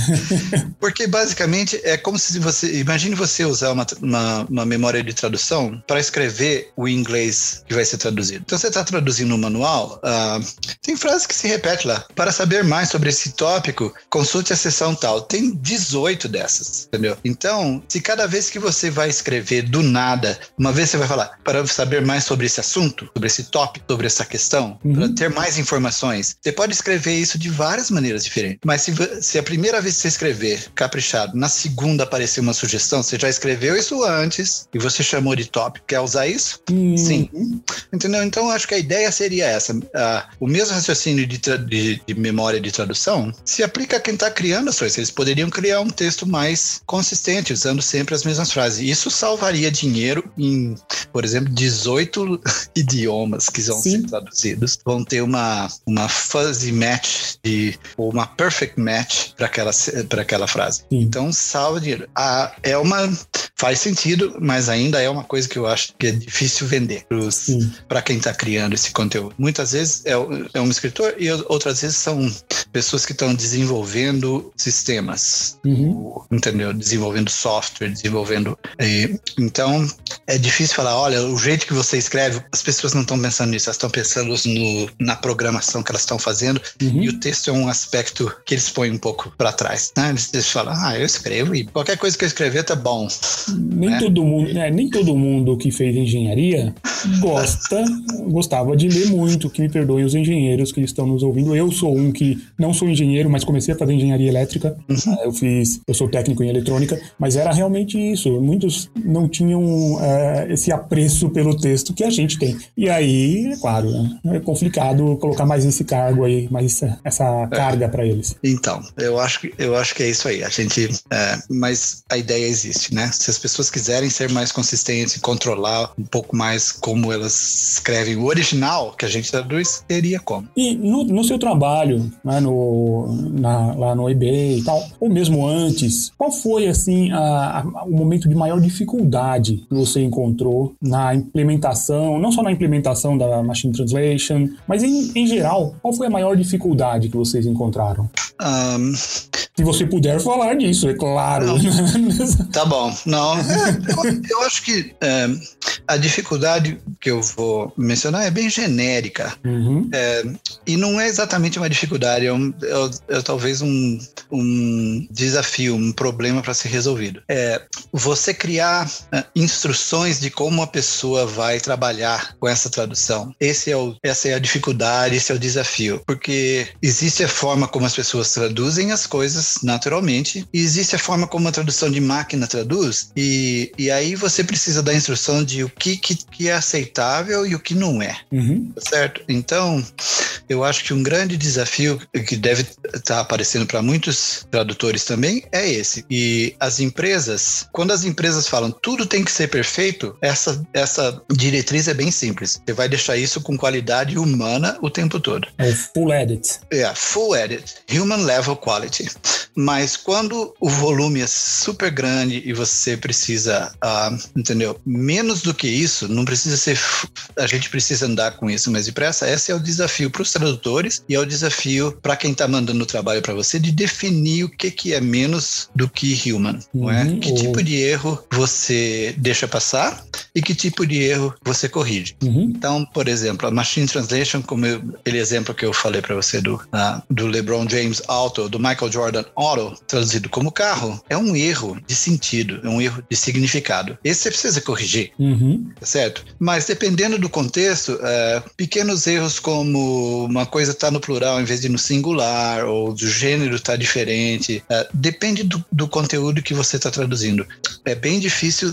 Porque basicamente é como se você. Imagine você usar uma, uma, uma memória de tradução para escrever o inglês que vai ser traduzido. Então você está traduzindo um manual, uh, tem frases que se repetem lá. Para saber mais sobre esse tópico, consulte a seção tal. Tem 18 dessas, entendeu? Então, se cada vez que você vai escrever do nada, uma vez você vai falar, para saber mais sobre esse assunto, sobre esse tópico, sobre essa questão, uhum. para ter mais informações, você pode escrever isso de várias maneiras diferentes. Mas se, se a primeira vez que você escrever caprichado, na segunda aparecer uma sugestão, você já escreveu isso antes e você chamou de tópico, quer usar isso? Uhum. Sim. Entendeu? Então, acho que a ideia seria essa. O mesmo raciocínio de, de, de, memória de tradução se aplica a quem está criando as coisas. Eles poderiam criar um texto mais consistente, usando sempre as mesmas frases. Isso salvaria dinheiro em, por exemplo, 18 idiomas que vão Sim. ser traduzidos. Vão ter uma, uma fuzzy match de, ou uma perfect match para aquela, aquela frase. Sim. Então, salva dinheiro. Ah, é uma. Faz sentido, mas ainda é uma coisa que eu acho que é difícil vender para quem está criando esse conteúdo. Muitas vezes é, é um escritor e outras vezes são pessoas que estão desenvolvendo sistemas, uhum. entendeu? Desenvolvendo software, desenvolvendo. E, então, é difícil falar: olha, o jeito que você escreve, as pessoas não estão pensando nisso, elas estão pensando no, na programação que elas estão fazendo uhum. e o texto é um aspecto que eles põem um pouco para trás. Né? Eles, eles falam: ah, eu escrevo e qualquer coisa que eu escrever tá bom. Nem né? todo mundo, né? nem todo mundo que fez engenharia gosta, gostava de ler muito, que me perdoem os engenheiros que estão nos ouvindo. Eu sou um que não sou engenheiro, mas comecei a fazer engenharia elétrica. Uhum. Eu fiz, eu sou técnico em eletrônica, mas era realmente isso. Muitos não tinham é, esse apreço pelo texto que a gente tem. E aí, é claro, né, é complicado colocar mais esse cargo aí, mais essa é. carga para eles. Então, eu acho que eu acho que é isso aí. A gente, é, mas a ideia existe, né? Se as pessoas quiserem ser mais consistentes e controlar um pouco mais como elas escrevem o original que a gente traduz, teria como. E no, no seu trabalho, né, no, na, lá no eBay e tal, ou mesmo antes, qual foi assim a, a, o momento de maior dificuldade que você encontrou na implementação, não só na implementação da Machine Translation, mas em, em geral, qual foi a maior dificuldade que vocês encontraram? Um... Se você puder falar disso, é claro. tá bom. Não, eu, eu acho que é, a dificuldade que eu vou mencionar é bem genérica. Uhum. É, e não é exatamente uma dificuldade, é, um, é, é talvez um, um desafio, um problema para ser resolvido. É você criar é, instruções de como a pessoa vai trabalhar com essa tradução. Esse é o, essa é a dificuldade, esse é o desafio. Porque existe a forma como as pessoas traduzem as coisas naturalmente, e existe a forma como a tradução de máquina traduz, e, e aí você precisa da instrução de o que, que, que é aceitável e o que não é. Uhum. Certo? Então, eu acho que um grande desafio que deve estar tá aparecendo para muitos tradutores também é esse. E as empresas, quando as empresas falam tudo tem que ser perfeito, essa, essa diretriz é bem simples. Você vai deixar isso com qualidade humana o tempo todo. É full edit. É, yeah, full edit. Human level quality. Mas quando o volume é super grande e você precisa, uh, entendeu? Menos do que isso, não precisa ser. A gente precisa andar com isso mais depressa. Esse é o desafio para os tradutores e é o desafio para quem está mandando o trabalho para você de definir o que, que é menos do que human, uhum, não é? Uhum. Que tipo de erro você deixa passar e que tipo de erro você corrige. Uhum. Então, por exemplo, a Machine Translation, como eu, aquele exemplo que eu falei para você do, uh, do LeBron James Auto, do Michael Jordan auto, traduzido como carro, é um erro de sentido, é um erro de significado. Esse você precisa corrigir, uhum. tá certo? Mas dependendo do contexto, é, pequenos erros como uma coisa está no plural em vez de no singular, ou do gênero está diferente, é, depende do, do, conteúdo que você está traduzindo. É bem difícil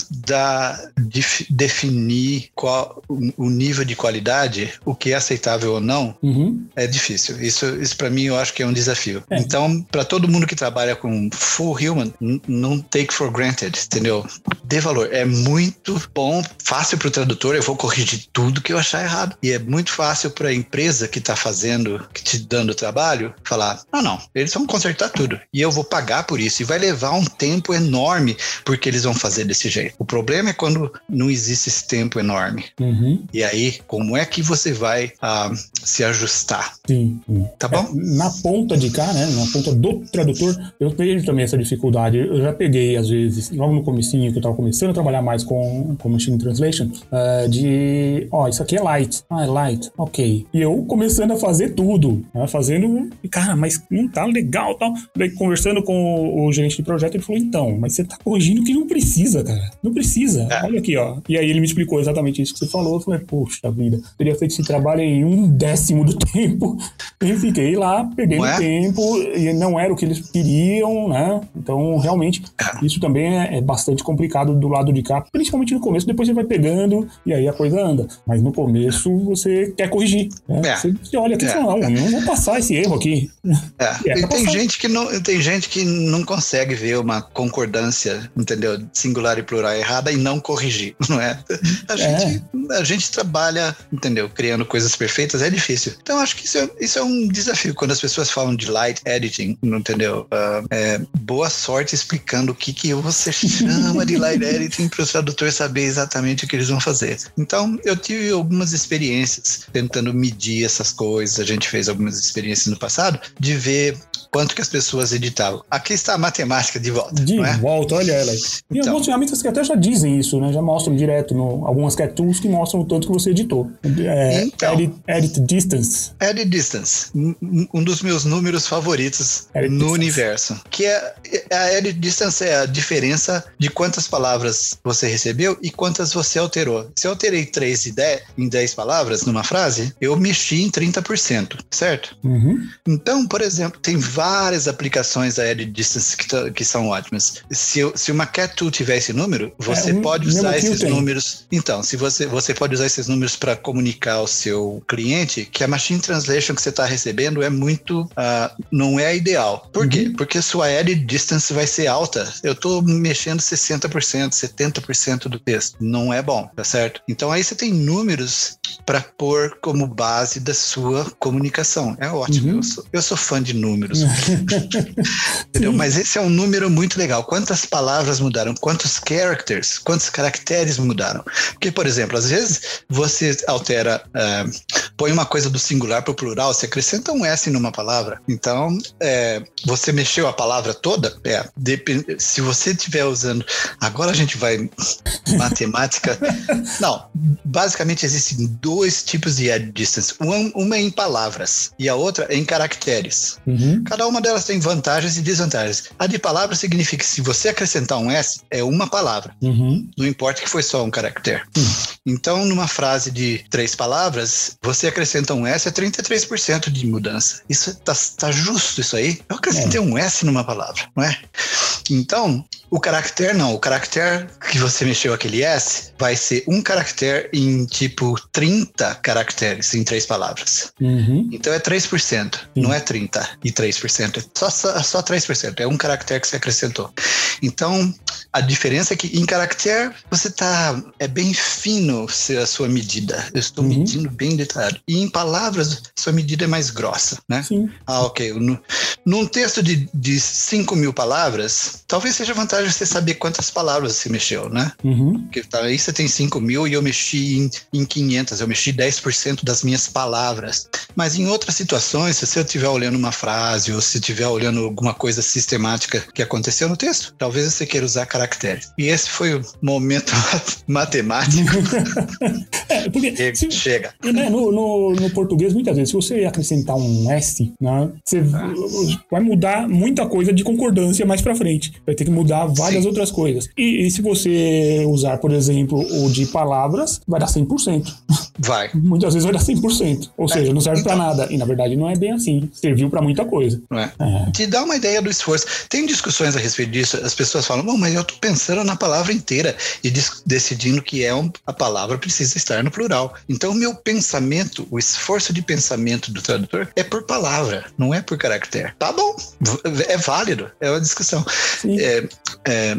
dif, definir qual o nível de qualidade, o que é aceitável ou não, uhum. é difícil. Isso, isso para mim eu acho que é um desafio. É. Então, para todo mundo que trabalha com full human, não take for granted, entendeu? Dê valor. É muito bom, fácil para o tradutor. Eu vou corrigir tudo que eu achar errado. E é muito fácil para a empresa que está fazendo, que te dando trabalho, falar: não, não, eles vão consertar tudo e eu vou pagar por isso. E vai levar um tempo enorme porque eles vão fazer desse jeito. O problema é quando não existe esse tempo enorme. Uhum. E aí, como é que você vai uh, se ajustar? Sim, sim. Tá bom? É, na ponta de cá, né? Na ponta do tradutor, eu vejo também essa dificuldade. Eu já peguei, às vezes, logo no comecinho que eu estava começando a trabalhar mais com, com Machine Translation, uh, de, ó, oh, isso aqui é light. Ah, é light. Ok. E eu começando a fazer tudo, né? Fazendo, cara, mas não tá legal tal. Daí, conversando com o, o gerente de projeto, ele falou, então, mas você tá corrigindo que não precisa, cara. Não precisa. É. Olha aqui, ó. E aí ele me explicou exatamente isso que você falou. Eu falei, poxa vida, teria feito esse trabalho em um décimo do tempo. E fiquei lá perdendo é? tempo e não era o que eles queriam, né? Então, realmente, é. isso também é, é, bastante complicado do lado de cá, principalmente no começo. Depois você vai pegando e aí a coisa anda. Mas no começo você quer corrigir. Né? É. Você, você olha aqui e é. fala, não, não vou passar esse erro aqui. É. tem, tem gente que não, tem gente que não consegue ver uma concordância, entendeu? Singular e plural errada e não corrigir, não é? A gente, a gente trabalha, entendeu? Criando coisas perfeitas é difícil. Então acho que isso é, isso é um desafio. Quando as pessoas falam de light editing, entendeu? Uh, é, boa sorte explicando o que, que você chama de light editing para o tradutor saber exatamente o que eles vão fazer. Então eu tive algumas experiências tentando medir essas coisas. A gente fez algumas experiências no passado de ver quanto que as pessoas editavam. Aqui está a matemática de volta. De é? volta, olha ela. E então, algumas ferramentas que até já dizem isso, né? Já mostram direto no algumas cat tools que mostram o tanto que você editou. É, então, edit, edit, distance. Edit distance, um dos meus números favoritos edit no distance. universo, que é a edit distance é a diferença de quantas palavras você recebeu e quantas você alterou. Se eu alterei 3 e 10, em 10 palavras numa frase, eu mexi em 30%, certo? Uhum. Então, por exemplo, tem várias aplicações da Edit Distance que, que são ótimas. Se, se uma Cat Tool tiver esse número, você é, um, pode usar esses números. Então, se você, você pode usar esses números para comunicar ao seu cliente que a Machine Translation que você está recebendo é muito. Uh, não é ideal. Por uhum. quê? Porque sua Edit Distance vai ser alta. Eu estou mexendo 60%, 70% do texto. Não é bom, tá certo? Então aí você tem números para pôr como base da sua comunicação. É ótimo. Uhum. Eu, sou, eu sou fã de números. Entendeu? Mas esse é um número muito legal. Quantas palavras mudaram? Quantos characters? Quantos caracteres mudaram? Porque, por exemplo, às vezes você altera, uh, põe uma coisa do singular para o plural, você acrescenta um S numa palavra. Então, é, você mexeu a palavra toda? É, se você estiver usando. Agora a gente vai. Matemática. Não, basicamente existem dois tipos de add distance. Uma, uma é em palavras e a outra é em caracteres. Uhum. Cada uma delas tem vantagens e desvantagens. A de palavra significa que se você acrescentar um S, é uma palavra. Uhum. Não importa que foi só um caractere. Uhum. Então, numa frase de três palavras, você acrescenta um S, é 33% de mudança. Isso tá, tá justo isso aí? Eu acrescentei é. um S numa palavra, não é? Então, o caractere não. O caractere que você mexeu aquele S vai ser um caractere em tipo 30 caracteres em três palavras. Uhum. Então é 3%, Sim. não é 33%. É só, só, só 3%. É um caractere que você acrescentou. Então, a diferença é que em caractere você tá. É bem fino a sua medida. Eu estou uhum. medindo bem detalhado. E em palavras, sua medida é mais grossa, né? Sim. Ah, ok. No, num texto de, de 5 mil palavras, talvez seja vantagem você saber quantas palavras você mexeu, né? Uhum. Porque tá, aí você tem 5 mil e eu mexi em, em 500. Eu mexi 10% das minhas palavras. Mas em outras situações, se eu estiver olhando uma frase ou se estiver olhando alguma coisa sistemática que aconteceu no texto, talvez você queira usar caracteres. E esse foi o momento matemático. é, porque chega. Se, chega. Né, no, no, no, português, muitas vezes, se você acrescentar um S, né, você ah. vai mudar muita coisa de concordância mais pra frente. Vai ter que mudar várias Sim. outras coisas. E, e, se você usar, por exemplo, o de palavras, vai dar 100%. Vai. Muitas vezes vai dar 100%. Ou é, seja, não serve então, pra nada. E na verdade não é bem assim. Serviu pra muita coisa. É. É. Te dá uma ideia do esforço. Tem discussões a respeito disso. As pessoas falam, mas eu tô pensando na palavra inteira e decidindo que é um, a palavra precisa estar no plural. Então, o meu pensamento, o esforço de pensamento do tradutor é por palavra, não é por caractere. Tá bom, é válido, é uma discussão. É, é,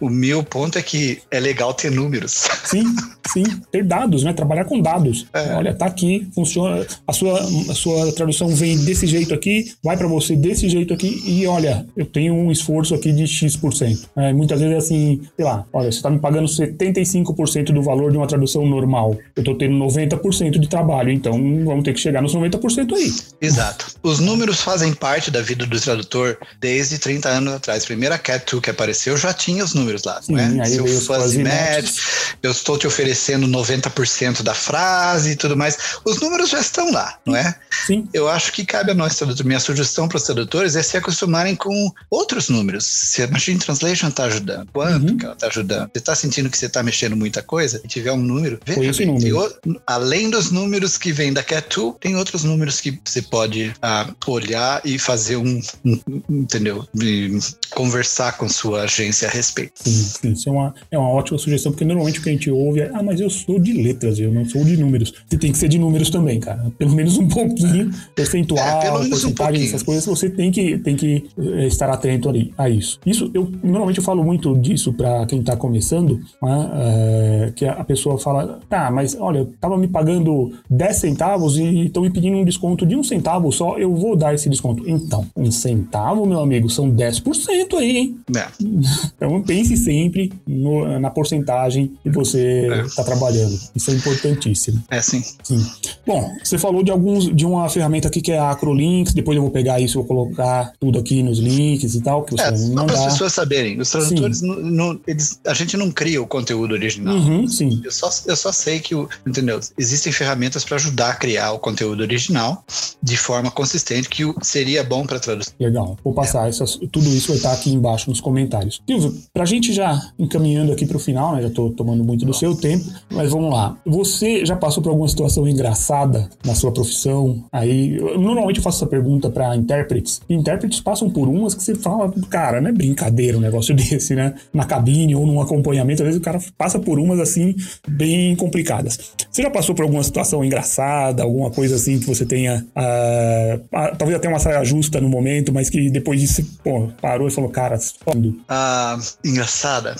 o, o, meu ponto é que é legal ter números. Sim, sim, ter dados, né? Trabalhar com dados. É. Olha, tá aqui, funciona. A sua, a sua tradução vem desse jeito aqui, vai para você desse jeito aqui e olha, eu tenho um esforço aqui de X%. É, muitas vezes é assim, sei lá, olha, você tá me pagando 75% do valor de uma tradução normal. Eu tô tendo 90% de trabalho, então vamos ter que chegar nos 90% aí. Exato. Os números fazem parte da vida do tradutor desde 30 anos atrás. Primeira Cat 2 que apareceu já tinha os números lá, Sim, né? Aí Seu fuzzy match, eu estou te oferecendo 90% da frase e tudo mais. Os números já estão lá, não é? Sim. Eu acho que cabe a nós, tradutor. Minha sugestão para os tradutores é se acostumarem com outros números. Se a Machine Translation está ajudando, quanto uhum. que ela está ajudando? Você está sentindo que você está mexendo muita coisa? E tiver um número, veja esse número. além dos números que vem da Cat2, tem outros números que você pode ah, olhar e fazer um, um entendeu? E conversar com sua agência a respeito. Sim, sim, isso é uma, é uma ótima sugestão, porque normalmente o que a gente ouve é, ah, mas eu sou de letras, eu não sou de números. Você tem que ser de números também, cara. Pelo menos um pouquinho, percentual, é, pelo menos porcentagem, um essas coisas, você tem que, tem que eh, estar atento ali a isso. Isso, eu normalmente eu falo muito disso para quem tá começando, né, é, que a pessoa fala, tá, mas olha, eu tava me pagando 10 centavos e estão me pedindo um desconto de um centavo só, eu vou dar esse desconto. Então, um centavo, meu amigo, são 10% aí, hein? É. Então pense sempre no, na porcentagem que você está é. trabalhando. Isso é importantíssimo. É sim. Sim. Bom, você falou de alguns de uma ferramenta aqui que é a Acrolinks, depois eu vou pegar isso, vou colocar tudo aqui nos links e tal, que você é, vai Para as pessoas saberem, os tradutores, não, não, eles, a gente não cria o conteúdo original. Uhum, sim. Eu só, eu só sei que, o, entendeu? Existem ferramentas para ajudar a criar o conteúdo original de forma consistente que seria bom para traduzir. Legal. Vou passar é. essas, tudo isso vai estar aqui embaixo nos comentários. Silvio, para a gente já encaminhando aqui para o final, né? Já estou tomando muito do seu tempo, mas vamos lá. Você já passou por alguma situação engraçada na sua profissão? Aí, eu, normalmente eu faço essa pergunta para intérpretes. Intérpretes passam por umas que você fala, cara, não é brincadeira um negócio desse, né? Na cabine ou num acompanhamento, às vezes o cara passa por umas assim bem complicadas. Você já passou por alguma situação engraçada, alguma coisa assim que você tenha, uh, talvez até uma saia justa no momento, mas que depois disso, pô, parou e falou, cara, foda. Ah, engraçada.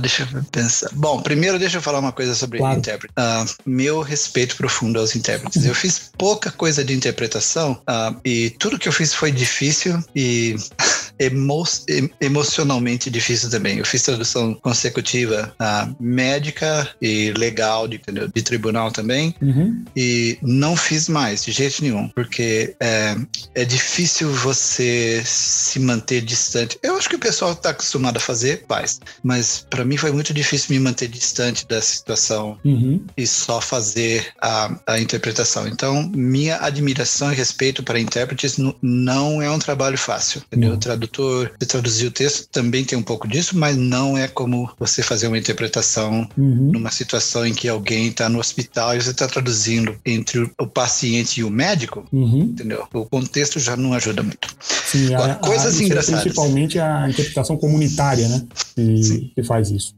Deixa eu pensar. Bom, primeiro deixa eu falar uma coisa sobre claro. intérprete. Meu respeito profundo aos intérpretes. Eu fiz pouca coisa de interpretação e tudo que eu fiz foi difícil e emo emocionalmente difícil também. Eu fiz tradução consecutiva médica e legal de, entendeu? de tribunal também uhum. e não fiz mais de jeito nenhum, porque é, é difícil você se manter distante. Eu acho que o pessoal está acostumado a fazer, faz, mas para mim foi muito difícil me manter distante da situação uhum. e só fazer a, a interpretação. Então, minha admiração e respeito para intérpretes não é um trabalho fácil, entendeu? Uhum. Tradutor, traduzir o texto também tem um pouco disso, mas não é como você fazer uma interpretação uhum. numa situação em que alguém está no hospital e você está traduzindo entre o paciente e o médico, uhum. entendeu? O contexto já não ajuda muito. Sim, Agora, a, coisas a, engraçadas. Principalmente a interpretação comunitária, né? Que, que, faz isso.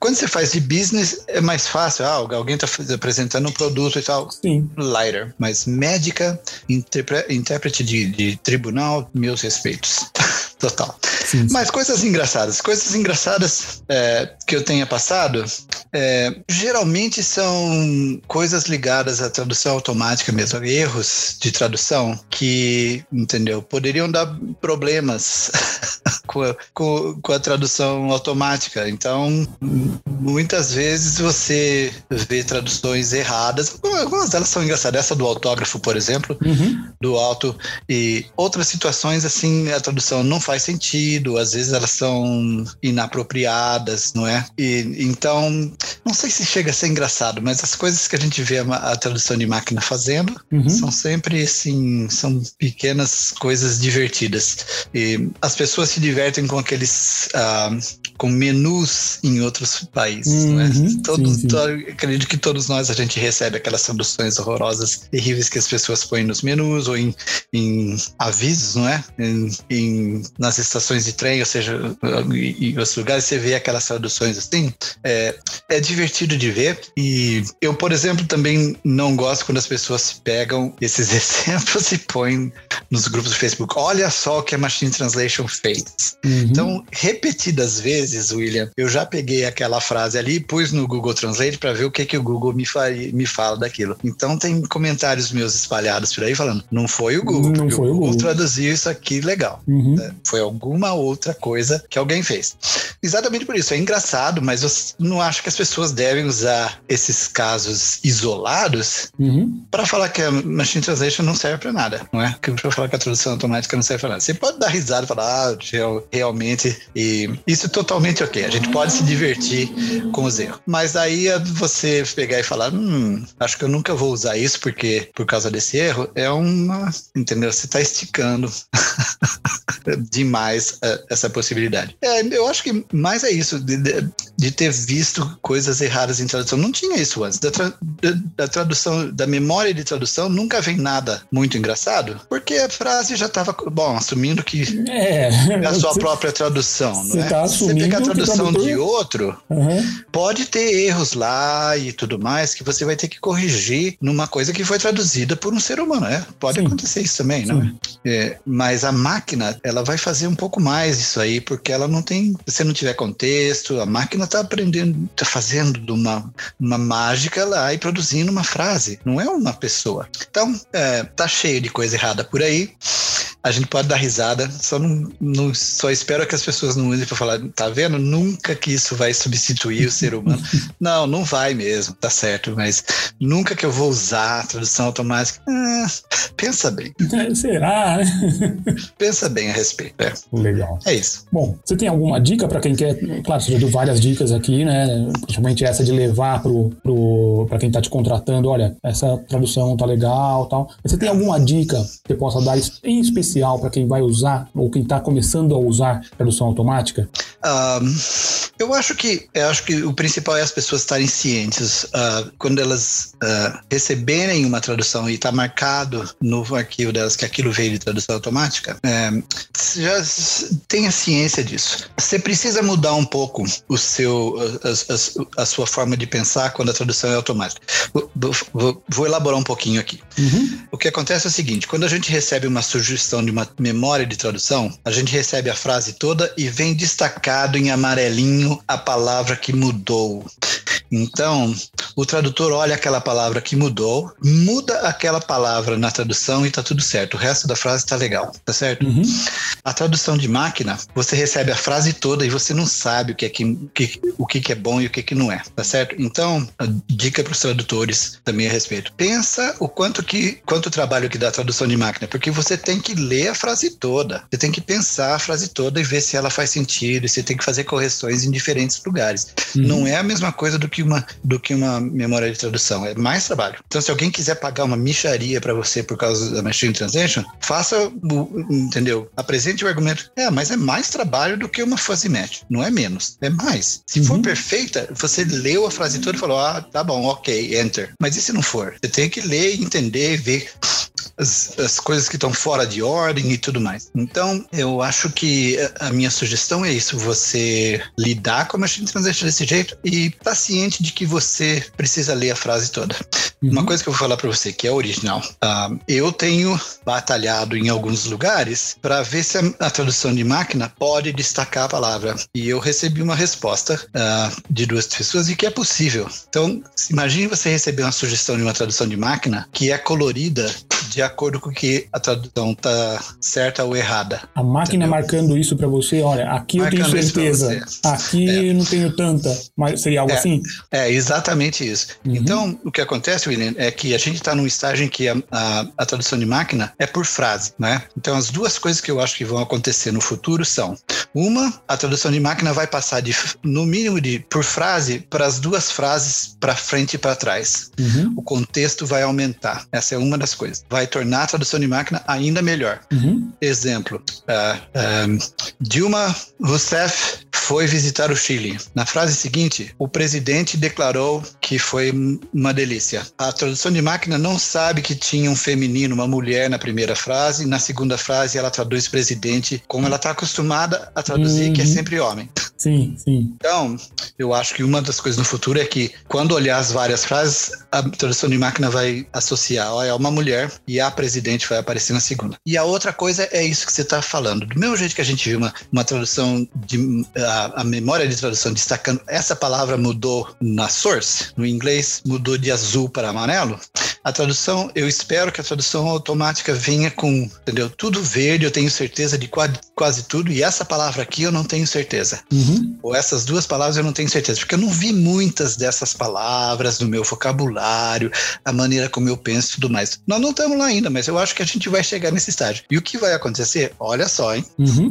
Quando você faz de business, é mais fácil. Ah, alguém está apresentando um produto e tal. Sim. Lighter. Mas médica, intérprete de, de tribunal, meus respeitos. Total. Sim, sim. Mas coisas engraçadas. Coisas engraçadas é, que eu tenha passado, é, geralmente são coisas ligadas à tradução automática mesmo. Erros de tradução que, entendeu, poderiam dar problemas com a, com, com a tradução automática. Então, muitas vezes você vê traduções erradas. Algumas delas são engraçadas. Essa do autógrafo, por exemplo, uhum. do alto. E outras situações, assim, a tradução não faz sentido. Às vezes elas são inapropriadas, não é? E, então, não sei se chega a ser engraçado, mas as coisas que a gente vê a, a tradução de máquina fazendo uhum. são sempre, assim, são pequenas coisas divertidas. E as pessoas se divertem com aqueles. Uh, com menus em outros países, uhum, não é? Uhum. Todo, sim, sim. Todo, acredito que todos nós a gente recebe aquelas traduções horrorosas, terríveis que as pessoas põem nos menus ou em, em avisos, não é? Em, em, nas estações de trem, ou seja, em outros lugares, você vê aquelas traduções assim. É, é divertido de ver e eu, por exemplo, também não gosto quando as pessoas pegam esses exemplos e põem nos grupos do Facebook. Olha só o que a Machine Translation fez. Uhum. Então, repetidas vezes vezes, William, eu já peguei aquela frase ali e pus no Google Translate para ver o que, que o Google me, me fala daquilo. Então tem comentários meus espalhados por aí falando, não foi o Google, não foi o Google, traduziu isso aqui legal. Uhum. É, foi alguma outra coisa que alguém fez. Exatamente por isso, é engraçado, mas eu não acho que as pessoas devem usar esses casos isolados uhum. para falar que a Machine Translation não serve para nada, não é? Para falar que a tradução automática não serve para nada. Você pode dar risada e falar, ah, realmente, e isso totalmente totalmente ok. A gente pode se divertir com os erros. Mas aí você pegar e falar, hum, acho que eu nunca vou usar isso porque por causa desse erro, é uma. Entendeu? Você está esticando demais uh, essa possibilidade. É, eu acho que mais é isso, de, de, ter visto coisas erradas em tradução. Não tinha isso antes. Da, tra, da, tradução, da memória de tradução, nunca vem nada muito engraçado, porque a frase já estava. Bom, assumindo que é, é a sua própria tradução, não é? Tá assumindo pegar a tradução de outro, uhum. pode ter erros lá e tudo mais que você vai ter que corrigir numa coisa que foi traduzida por um ser humano, né? Pode Sim. acontecer isso também, não é? é? Mas a máquina, ela vai fazer um pouco mais isso aí, porque ela não tem, se não tiver contexto, a máquina está aprendendo, está fazendo uma, uma mágica lá e produzindo uma frase, não é uma pessoa. Então, é, tá cheio de coisa errada por aí a gente pode dar risada, só não, não só espero que as pessoas não usem para falar, tá vendo? Nunca que isso vai substituir o ser humano. não, não vai mesmo, tá certo, mas nunca que eu vou usar a tradução automática. Ah, pensa bem. Será? pensa bem a respeito. É. Legal. É isso. Bom, você tem alguma dica para quem quer? Claro, você já deu várias dicas aqui, né? Principalmente essa de levar pro, pro, para quem tá te contratando, olha, essa tradução tá legal tal. Você tem alguma dica que você possa dar em especial para quem vai usar ou quem está começando a usar tradução automática? Eu acho que eu acho que o principal é as pessoas estarem cientes uh, quando elas uh, receberem uma tradução e está marcado no arquivo delas que aquilo veio de tradução automática, uh, já tenha ciência disso. Você precisa mudar um pouco o seu a, a, a sua forma de pensar quando a tradução é automática. Vou, vou, vou elaborar um pouquinho aqui. Uhum. O que acontece é o seguinte: quando a gente recebe uma sugestão de uma memória de tradução, a gente recebe a frase toda e vem destacado em amarelinho a palavra que mudou. Então, o tradutor olha aquela palavra que mudou, muda aquela palavra na tradução e tá tudo certo. O resto da frase tá legal, tá certo? Uhum. A tradução de máquina, você recebe a frase toda e você não sabe o que é, que, que o que, é bom e o que, que não é, tá certo? Então, dica para os tradutores também a respeito. Pensa o quanto que quanto trabalho que dá a tradução de máquina, porque você tem que ler a frase toda. Você tem que pensar a frase toda e ver se ela faz sentido, e você tem que fazer correções em diferentes lugares. Uhum. Não é a mesma coisa do que uma do que uma memória de tradução, é mais trabalho. Então, se alguém quiser pagar uma micharia para você por causa da Machine Translation, faça, o, entendeu? Apresente o argumento. É, mas é mais trabalho do que uma fuzzy match. Não é menos, é mais. Se uhum. for perfeita, você leu a frase toda e falou, ah, tá bom, ok, enter. Mas e se não for? Você tem que ler, entender, ver as, as coisas que estão fora de ordem e tudo mais. Então, eu acho que a minha sugestão é isso: você lidar com a Machine Translation desse jeito e tá ciente de que você precisa ler a frase toda. Uhum. Uma coisa que eu vou falar para você que é original. Uh, eu tenho batalhado em alguns lugares para ver se a, a, tradução de máquina pode destacar a palavra. E eu recebi uma resposta uh, de duas pessoas e que é possível. Então, imagine você receber uma sugestão de uma tradução de máquina que é colorida de acordo com que a tradução está certa ou errada. A máquina entendeu? marcando isso para você, olha, aqui marcando eu tenho certeza, aqui é. não tenho tanta, mas seria algo é, assim? É, exatamente isso. Uhum. Então, o que acontece, William, é que a gente está num estágio em que a, a, a, tradução de máquina é por frase, né? Então, as duas coisas que eu acho que vão acontecer no futuro são: uma, a tradução de máquina vai passar de, no mínimo, de por frase para as duas frases para frente e para trás. Uhum. O contexto vai aumentar. Essa é uma das coisas. Vai tornar a tradução de máquina ainda melhor. Uhum. Exemplo: uh, um, Dilma Rousseff foi visitar o Chile. Na frase seguinte, o presidente declarou que foi uma delícia. A tradução de máquina não sabe que tinha um feminino, uma mulher na primeira frase, na segunda frase ela traduz presidente como ela está acostumada a traduzir, uhum. que é uhum. sempre homem. Sim, sim. Então, eu acho que uma das coisas no futuro é que quando olhar as várias frases, a tradução de máquina vai associar, ó, é uma mulher e a presidente vai aparecer na segunda. E a outra coisa é isso que você está falando. Do mesmo jeito que a gente viu uma, uma tradução de a, a memória de tradução destacando essa palavra mudou na source, no inglês mudou de azul para amarelo. A tradução, eu espero que a tradução automática venha com, entendeu? Tudo verde, eu tenho certeza de quase, quase tudo, e essa palavra aqui eu não tenho certeza. Uhum. Ou essas duas palavras eu não tenho certeza, porque eu não vi muitas dessas palavras no meu vocabulário, a maneira como eu penso e tudo mais. Nós não estamos lá ainda, mas eu acho que a gente vai chegar nesse estágio. E o que vai acontecer? Olha só, hein? Uhum.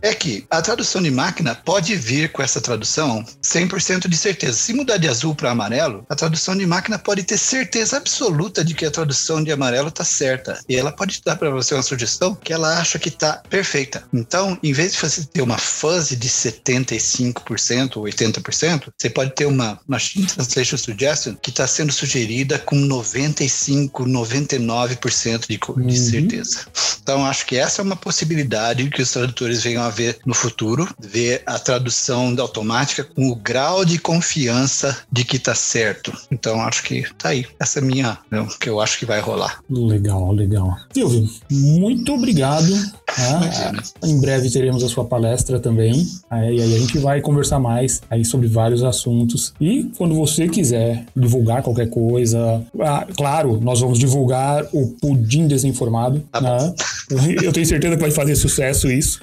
É que a tradução de máquina pode vir com essa tradução 100% de certeza. Se mudar de azul para amarelo, a tradução de máquina pode ter certeza absoluta de que a tradução de amarelo está certa. E ela pode dar para você uma sugestão que ela acha que está perfeita. Então, em vez de você ter uma fuzzy de 75% ou 80%, você pode ter uma Machine Translation Suggestion que está sendo sugerida com 95, 99% de, uhum. de certeza. Então, acho que essa é uma possibilidade que os tradutores venham a ver no futuro, ver a tradução automática com o grau de confiança de que está certo. Então, acho que tá aí. Essa é minha, né, que eu acho que vai rolar. Legal, legal. Silvio, muito obrigado. Ah, em breve teremos a sua palestra também. Aí, aí a gente vai conversar mais aí sobre vários assuntos. E quando você quiser divulgar qualquer coisa, ah, claro, nós vamos divulgar o Pudim Desinformado. Ah, né? Eu tenho certeza que vai fazer sucesso isso.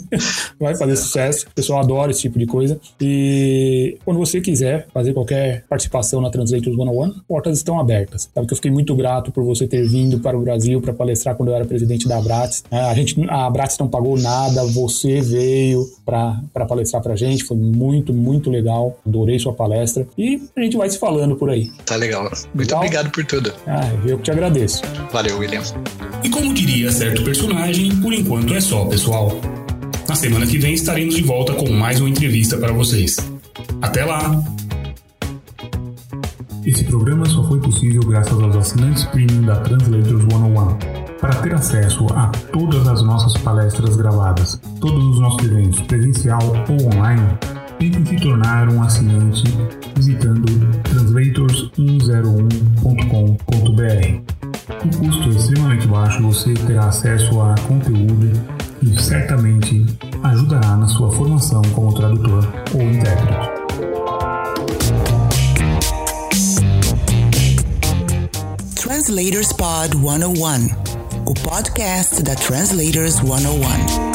vai fazer sucesso. O pessoal adora esse tipo de coisa. E quando você quiser fazer qualquer participação na Translators 101, portas estão abertas. Sabe que eu fiquei muito grato por você ter vindo para o Brasil para palestrar quando eu era presidente da Abrates. É, a gente, a Abrates não pagou nada, você veio para palestrar para a gente, foi muito, muito legal. Adorei sua palestra e a gente vai se falando por aí. Tá legal. Muito legal? obrigado por tudo. Ah, eu que te agradeço. Valeu, William. E como diria certo personagem, por enquanto é só, pessoal. Na semana que vem estaremos de volta com mais uma entrevista para vocês. Até lá! Esse programa só foi possível graças aos assinantes premium da Translators 101. Para ter acesso a todas as nossas palestras gravadas, todos os nossos eventos presencial ou online, tente se tornar um assinante visitando translators101.com.br. O custo é extremamente baixo, você terá acesso a conteúdo e certamente ajudará na sua formação como tradutor ou intérprete. Translators Pod 101, o podcast da Translators 101.